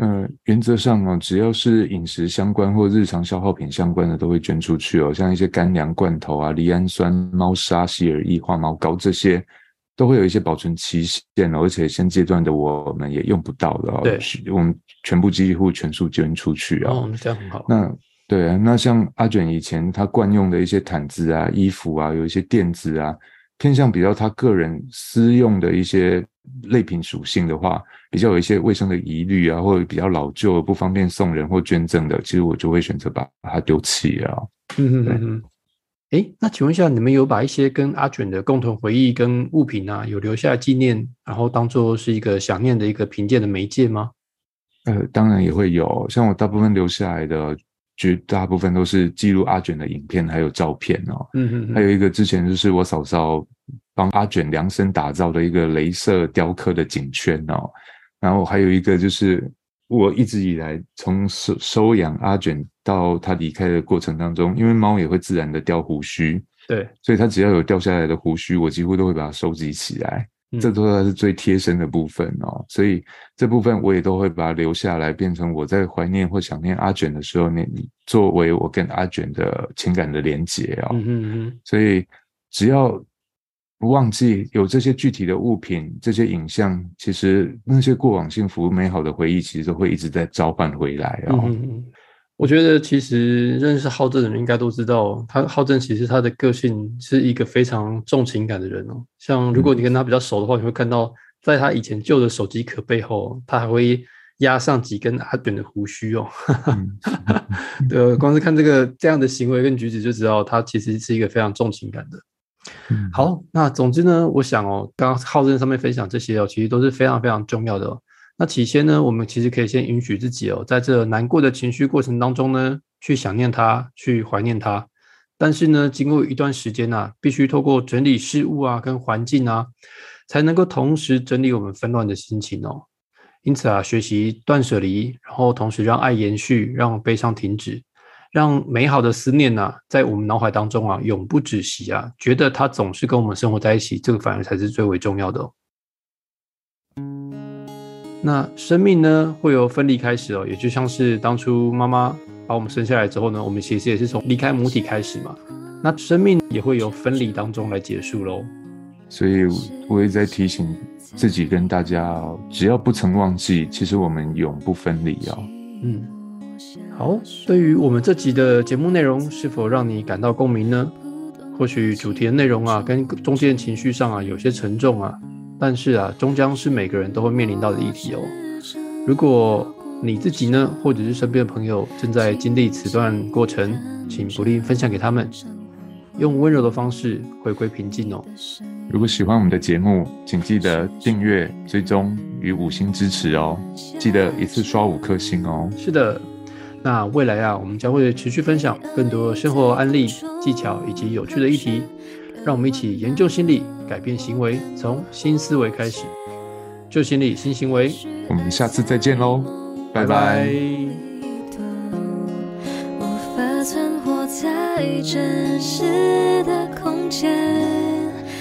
嗯，原则上哦，只要是饮食相关或日常消耗品相关的，都会捐出去哦。像一些干粮罐头啊、赖氨酸、猫砂、洗耳液、化毛膏这些，都会有一些保存期限哦，而且现阶段的我们也用不到的哦。对我们全部几乎全数捐出去哦。哦，这样很好。那对啊，那像阿卷以前他惯用的一些毯子啊、衣服啊，有一些垫子啊，偏向比较他个人私用的一些类品属性的话，比较有一些卫生的疑虑啊，或者比较老旧不方便送人或捐赠的，其实我就会选择把把它丢弃啊。嗯嗯哼哼哼。哎，那请问一下，你们有把一些跟阿卷的共同回忆跟物品啊，有留下纪念，然后当做是一个想念的一个凭借的媒介吗？呃，当然也会有，像我大部分留下来的，绝大部分都是记录阿卷的影片还有照片哦。嗯哼哼，还有一个之前就是我嫂嫂帮阿卷量身打造的一个镭射雕刻的颈圈哦，然后还有一个就是我一直以来从收收养阿卷到他离开的过程当中，因为猫也会自然的掉胡须，对，所以它只要有掉下来的胡须，我几乎都会把它收集起来。嗯这都是最贴身的部分哦，所以这部分我也都会把它留下来，变成我在怀念或想念阿卷的时候，那作为我跟阿卷的情感的连结哦。所以只要不忘记有这些具体的物品、这些影像，其实那些过往幸福美好的回忆，其实都会一直在召唤回来嗯哦。我觉得其实认识浩正的人应该都知道，他浩正其实他的个性是一个非常重情感的人哦。像如果你跟他比较熟的话，你会看到，在他以前旧的手机壳背后，他还会压上几根阿卷的胡须哦。嗯 对，光是看这个这样的行为跟举止就知道，他其实是一个非常重情感的。好，那总之呢，我想哦，刚刚浩正上面分享这些哦，其实都是非常非常重要的哦。那起先呢，我们其实可以先允许自己哦，在这难过的情绪过程当中呢，去想念他，去怀念他。但是呢，经过一段时间啊，必须透过整理事物啊，跟环境啊，才能够同时整理我们纷乱的心情哦。因此啊，学习断舍离，然后同时让爱延续，让悲伤停止，让美好的思念呐、在我们脑海当中啊永不止息啊，觉得它总是跟我们生活在一起，这个反而才是最为重要的哦。那生命呢，会由分离开始哦，也就像是当初妈妈把我们生下来之后呢，我们其实也是从离开母体开始嘛。那生命也会由分离当中来结束喽。所以我也在提醒自己跟大家哦，只要不曾忘记，其实我们永不分离哦。嗯，好，对于我们这集的节目内容，是否让你感到共鸣呢？或许主题的内容啊，跟中间情绪上啊有些沉重啊，但是啊，终将是每个人都会面临到的议题哦。如果你自己呢，或者是身边的朋友正在经历此段过程，请不吝分享给他们，用温柔的方式回归平静哦。如果喜欢我们的节目，请记得订阅、追踪与五星支持哦。记得一次刷五颗星哦。是的，那未来啊，我们将会持续分享更多生活案例、技巧以及有趣的议题，让我们一起研究心理，改变行为，从新思维开始，旧心理新行为。我们下次再见喽，拜拜。无法存活在真实的空间，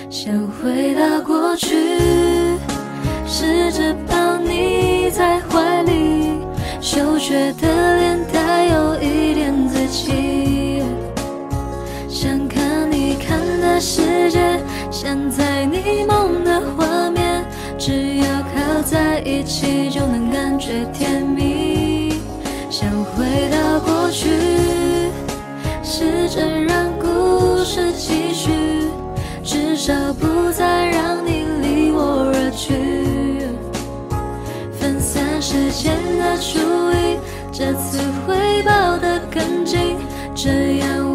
想回到过去，试着抱你在怀里，羞怯的脸带有一点自欺，想看你看的世界，像在你梦的画面，只要靠在一起就能感觉甜蜜。想回到过去，试着让故事继续，至少不再让你离我而去。时间的注意，这次会抱得更紧，这样